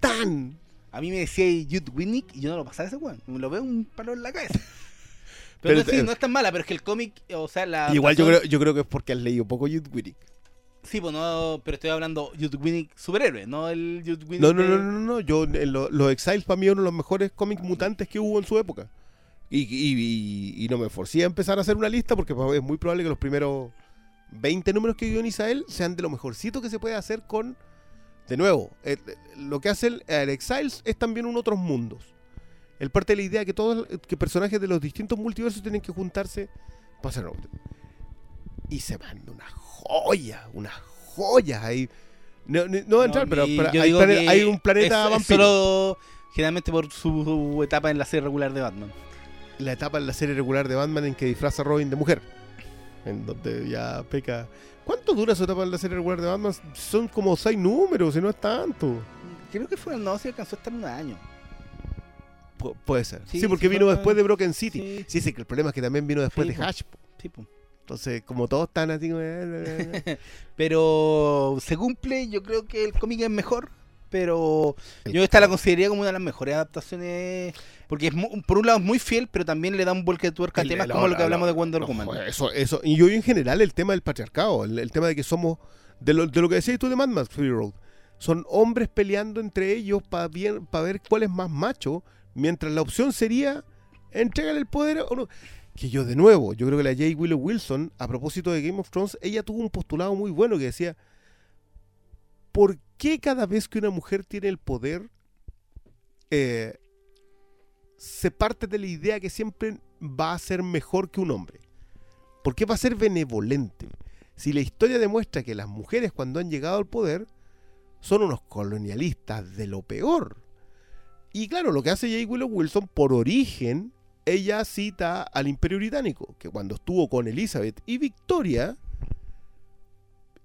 Tan. A mí me decía Jude Winnick y yo no lo pasaba ese weón. Me lo veo un palo en la cabeza. Pero Pero, no, sí, no es tan mala, pero es que el cómic, o sea, la. Igual yo creo, yo creo que es porque has leído poco Jude Winnick. Sí, pues no, pero estoy hablando Jude Winnick superhéroe, no el Jude Winnick. No, no, de- no, no, no. Yo, en lo- los Exiles para mí de los mejores cómics mutantes que hubo en su época. Y, y- y- y no me forcé a empezar a hacer una lista porque es muy probable que los primeros 20 números que guioniza él sean de lo mejorcito que se puede hacer con. De nuevo, eh, lo que hace el, el Exiles es también un otros mundos. Él parte de la idea que todos que personajes de los distintos multiversos tienen que juntarse para hacer algo. Y se manda una joya, unas joyas ahí. No, no, no entrar, No, pero, hay, hay un planeta es- es vampiro. solo generalmente por su etapa en la serie regular de Batman. la etapa en la serie regular de Batman en que disfraza a Robin de mujer. En donde ya peca. ¿Cuánto dura su etapa en la serie regular de Batman? Son como seis números, si no es tanto. Creo que fue no, si alcanzó a estar un año. Pu- puede ser. Sí, Sí, porque sí vino fue- después de Broken City. sí. Sí, sí, que el problema es que también vino después de po. Sí, po. Entonces, como todos están así como... eh, Pero se cumple, yo creo que el cómic es mejor, pero yo esta la consideraría como una de las mejores adaptaciones, porque es mu- por un lado es muy fiel, pero también le da un vuelque de tuerca a temas como lo que hablamos de Wonder Woman. Eso, eso. Y yo en general el tema del patriarcado, el, el tema de que somos, de lo, de lo que decías tú de Mad Max Fury Road, son hombres peleando entre ellos para ver cuál es más macho, mientras la opción sería entregarle el poder o no. Que yo de nuevo, yo creo que la J. Willow Wilson, a propósito de Game of Thrones, ella tuvo un postulado muy bueno que decía, ¿por qué cada vez que una mujer tiene el poder, eh, se parte de la idea que siempre va a ser mejor que un hombre? ¿Por qué va a ser benevolente? Si la historia demuestra que las mujeres cuando han llegado al poder son unos colonialistas de lo peor. Y claro, lo que hace J. Willow Wilson, por origen, ella cita al Imperio Británico, que cuando estuvo con Elizabeth y Victoria,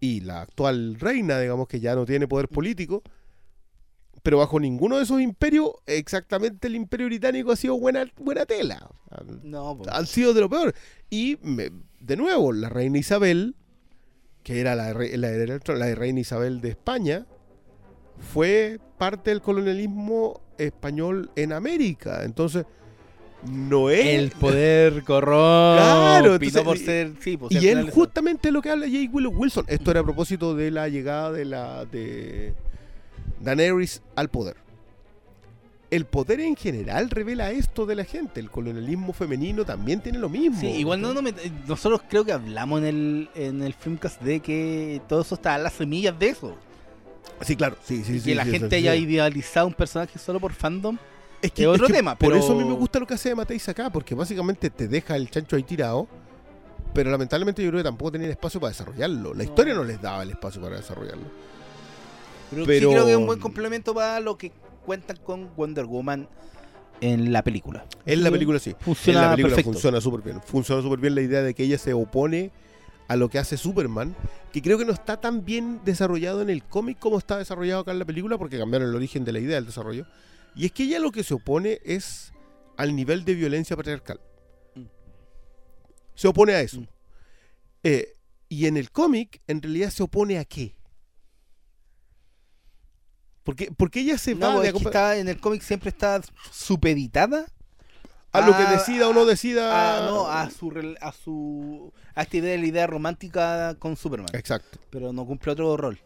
y la actual reina, digamos que ya no tiene poder político, pero bajo ninguno de esos imperios, exactamente el Imperio Británico ha sido buena, buena tela. No, po. Han sido de lo peor. Y me- de nuevo, la reina Isabel, que era la, la reina Isabel de España, fue parte del colonialismo español en América. Entonces, no es... el poder corrompe, Claro, entonces, por ser, sí, Y él eso- justamente lo que habla J. Willow Wilson. Esto era a propósito de la llegada de la de Daenerys al poder. El poder en general revela esto de la gente. El colonialismo femenino también tiene lo mismo. Sí, igual no, no me- nosotros creo que hablamos en el, en el Filmcast de que todo eso está en las semillas de eso. Sí, claro. Sí, sí, y sí, que la gente haya idealizado un personaje solo por fandom. Es es otro que tema, Por pero- eso a mí me gusta lo que hace Mateis acá, porque básicamente te deja el chancho ahí tirado, pero lamentablemente yo creo que tampoco tenían espacio para desarrollarlo. La historia no les daba el espacio para desarrollarlo. Pero, Pero- sí creo que es un buen complemento para lo que cuentan con Wonder Woman en la película. En la Sí, película sí. Funciona en la película perfecto. funciona súper bien. Funciona súper bien la idea de que ella se opone a lo que hace Superman, que creo que no está tan bien desarrollado en el cómic como está desarrollado acá en la película, porque cambiaron el origen de la idea del desarrollo. Y es que ella lo que se opone es al nivel de violencia patriarcal. Mm. Se opone a eso. Mm. Eh, y en el cómic, en realidad, se opone a qué? Porque, porque ella se va No, de es que acompa- está, en el cómic siempre está supeditada a lo que decida o no decida. a, no, a su a su a esta idea de la idea romántica con Superman. Exacto. Pero no cumple otro rol.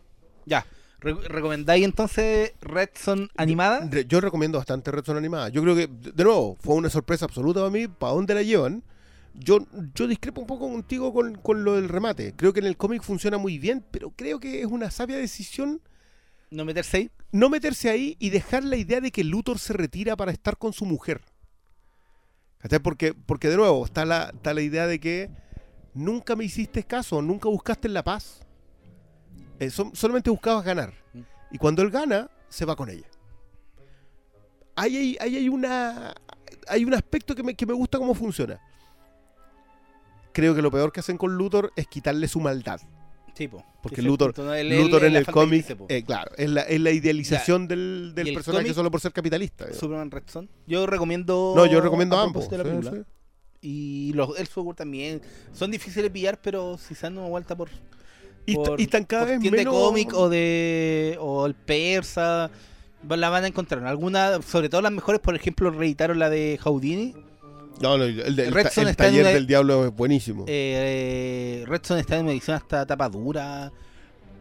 Ya. Re- ¿Recomendáis entonces Red Son animada? Yo recomiendo bastante Red Son animada. Yo creo que, de nuevo, fue una sorpresa absoluta para mí. ¿Para dónde la llevan? Yo, yo discrepo un poco contigo con, con lo del remate. Creo que en el cómic funciona muy bien, pero creo que es una sabia decisión ¿No meterse ahí? no meterse ahí y dejar la idea de que Luthor se retira para estar con su mujer. Porque, porque de nuevo, está la, está la idea de que nunca me hiciste caso, nunca buscaste la paz. Eh, sol- solamente buscabas ganar. Y cuando él gana, se va con ella. Ahí hay, ahí hay una. Hay un aspecto que me, que me gusta cómo funciona. Creo que lo peor que hacen con Luthor es quitarle su maldad. Sí, po. Porque Luthor, Luthor en el cómic, eh, claro, es la, es la idealización del, del ¿Y el personaje cómic? solo por ser capitalista. digamos. Superman Red Son. Yo recomiendo. No, yo recomiendo a ambos. propósito de la sí, película. sí. Y los el software también. Son difíciles de pillar, pero si se dan una vuelta por. Y, por- y están cada por vez menos. de cómic o de. o el persa. La van a encontrar. Alguna, sobre todo las mejores, por ejemplo, reeditaron la de Houdini. No, no, el, el- el ta- taller una- del diablo es buenísimo. Eh, Red Son está en edición hasta tapa dura.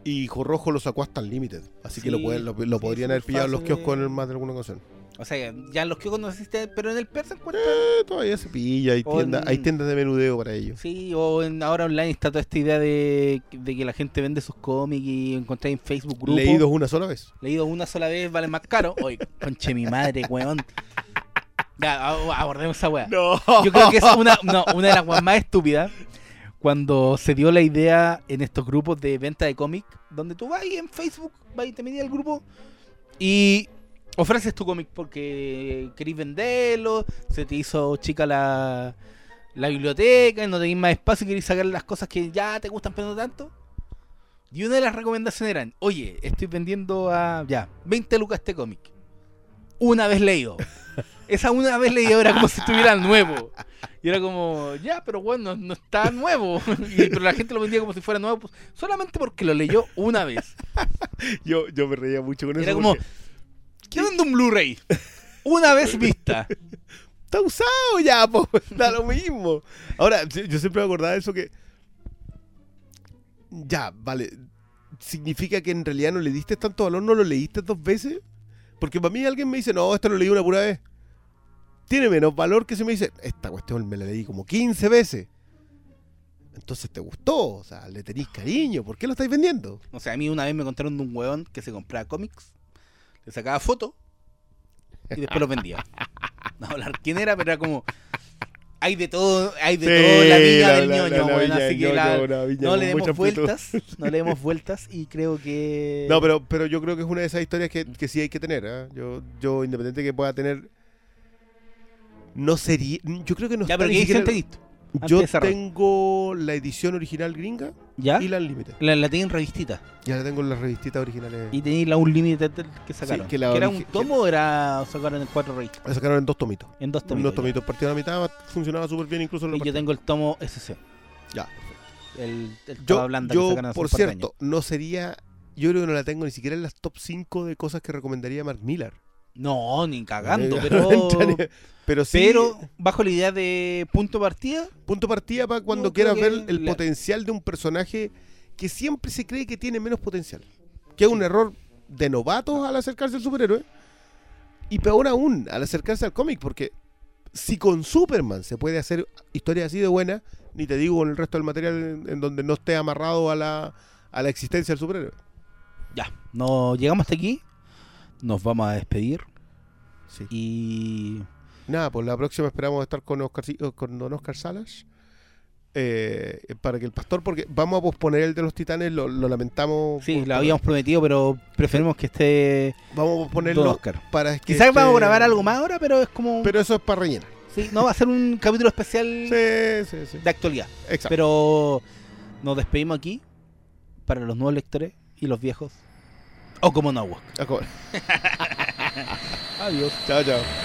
y Hijo Rojo lo sacó hasta el Limited. Así que lo, pueden- lo, lo sí, podrían haber pillado en los kioscos de- en más de alguna ocasión. O sea, ya los kioscos no existe, pero en el persa encuentran. Eh, todavía se pilla. Hay, tiendas, en- hay tiendas de menudeo para ellos. Sí, o en, ahora online está toda esta idea de, de que la gente vende sus cómics y encontrar en Facebook grupos. Leídos una sola vez. Leídos una sola vez vale más caro. Oye, conche mi madre, weón. Ya, abordemos esa weá. No. Yo creo que es una, no, una de las weas más estúpidas cuando se dio la idea en estos grupos de venta de cómics, donde tú vas y en Facebook, vas y te metías al grupo y ofreces tu cómic porque querís venderlo, se te hizo chica la, la biblioteca, no tenéis más espacio y querís sacar las cosas que ya te gustan pero no tanto. Y una de las recomendaciones eran, oye, estoy vendiendo a ya 20 lucas este cómic. Una vez leído. Esa una vez leído era como si estuviera nuevo. Y era como, ya, pero bueno, no, está nuevo. Y- pero la gente lo vendía como si fuera nuevo, pues, solamente porque lo leyó una vez. Yo, yo me reía mucho con Era eso. como, porque ¿qué onda un Blu-ray? Una vez vista. Está usado ya, po. Da lo mismo. Ahora, yo yo siempre me acordaba de eso que. Ya, vale. ¿Significa que en realidad no le diste tanto valor? ¿No lo leíste dos veces? Porque para mí alguien me dice, no, esto lo leí una pura vez. Tiene menos valor que si me dice, esta cuestión me la leí como 15 veces. Entonces te gustó, o sea, le tenéis cariño. ¿Por qué lo estáis vendiendo? O sea, a mí una vez me contaron de un huevón que se compraba cómics, le sacaba fotos y después los vendía. No hablar quién era, pero era como. Hay de todo, hay de Sí, todo la viña la- del ñoño, así que la- no le demos vueltas, no le demos vueltas y creo que. No, pero, pero yo creo que es una de esas historias que, que sí hay que tener. ¿ah? Yo, yo, independiente que pueda tener. No sería. Yo creo que no Ya, está pero ni ¿qué siquiera- Yo tengo la edición original gringa ¿Ya? y la Unlimited. La, la tenía en revistita. Ya la tengo en las revistitas originales. Y tenéis la Unlimited que sacaron. que que, la era origi- un tomo o era sacaron en cuatro revistas? La sacaron en dos tomitos. En dos En tomitos. dos tomitos partidos a la mitad funcionaba súper bien incluso en Y yo tengo el tomo SC. Ya. El, el Yo, blanda que yo hace por cierto, no sería. Yo creo que no la tengo ni siquiera en las top 5 de cosas que recomendaría Mark Miller. No, ni cagando, Eh, pero. pero sí. Pero bajo la idea de punto partida, Punto partida para cuando quieras ver el la- potencial de un personaje que siempre se cree que tiene menos potencial. Que es un error de novatos al acercarse al superhéroe. Y peor aún, al acercarse al cómic, porque si con Superman se puede hacer historias así de buenas, ni te digo con el resto del material en, en donde no esté amarrado a la, a la existencia del superhéroe. ya. No llegamos hasta aquí. Nos vamos a despedir. Sí. Y. Nada, pues la próxima esperamos estar con Oscar, con don Oscar Salas. eh, para que el pastor, porque vamos a posponer el de los titanes, lo, lo lamentamos. Sí, lo habíamos prometido, pero preferimos que esté. Vamos a Don posponerlo Oscar. para que. Quizás vamos a grabar algo más ahora, pero es como. Pero eso es para rellenar. Sí, no va a ser un capítulo especial Sí, sí, sí. de actualidad. Exacto. Pero nos despedimos aquí para los nuevos lectores y los viejos. O como Acabó. Adiós. Chao, chao.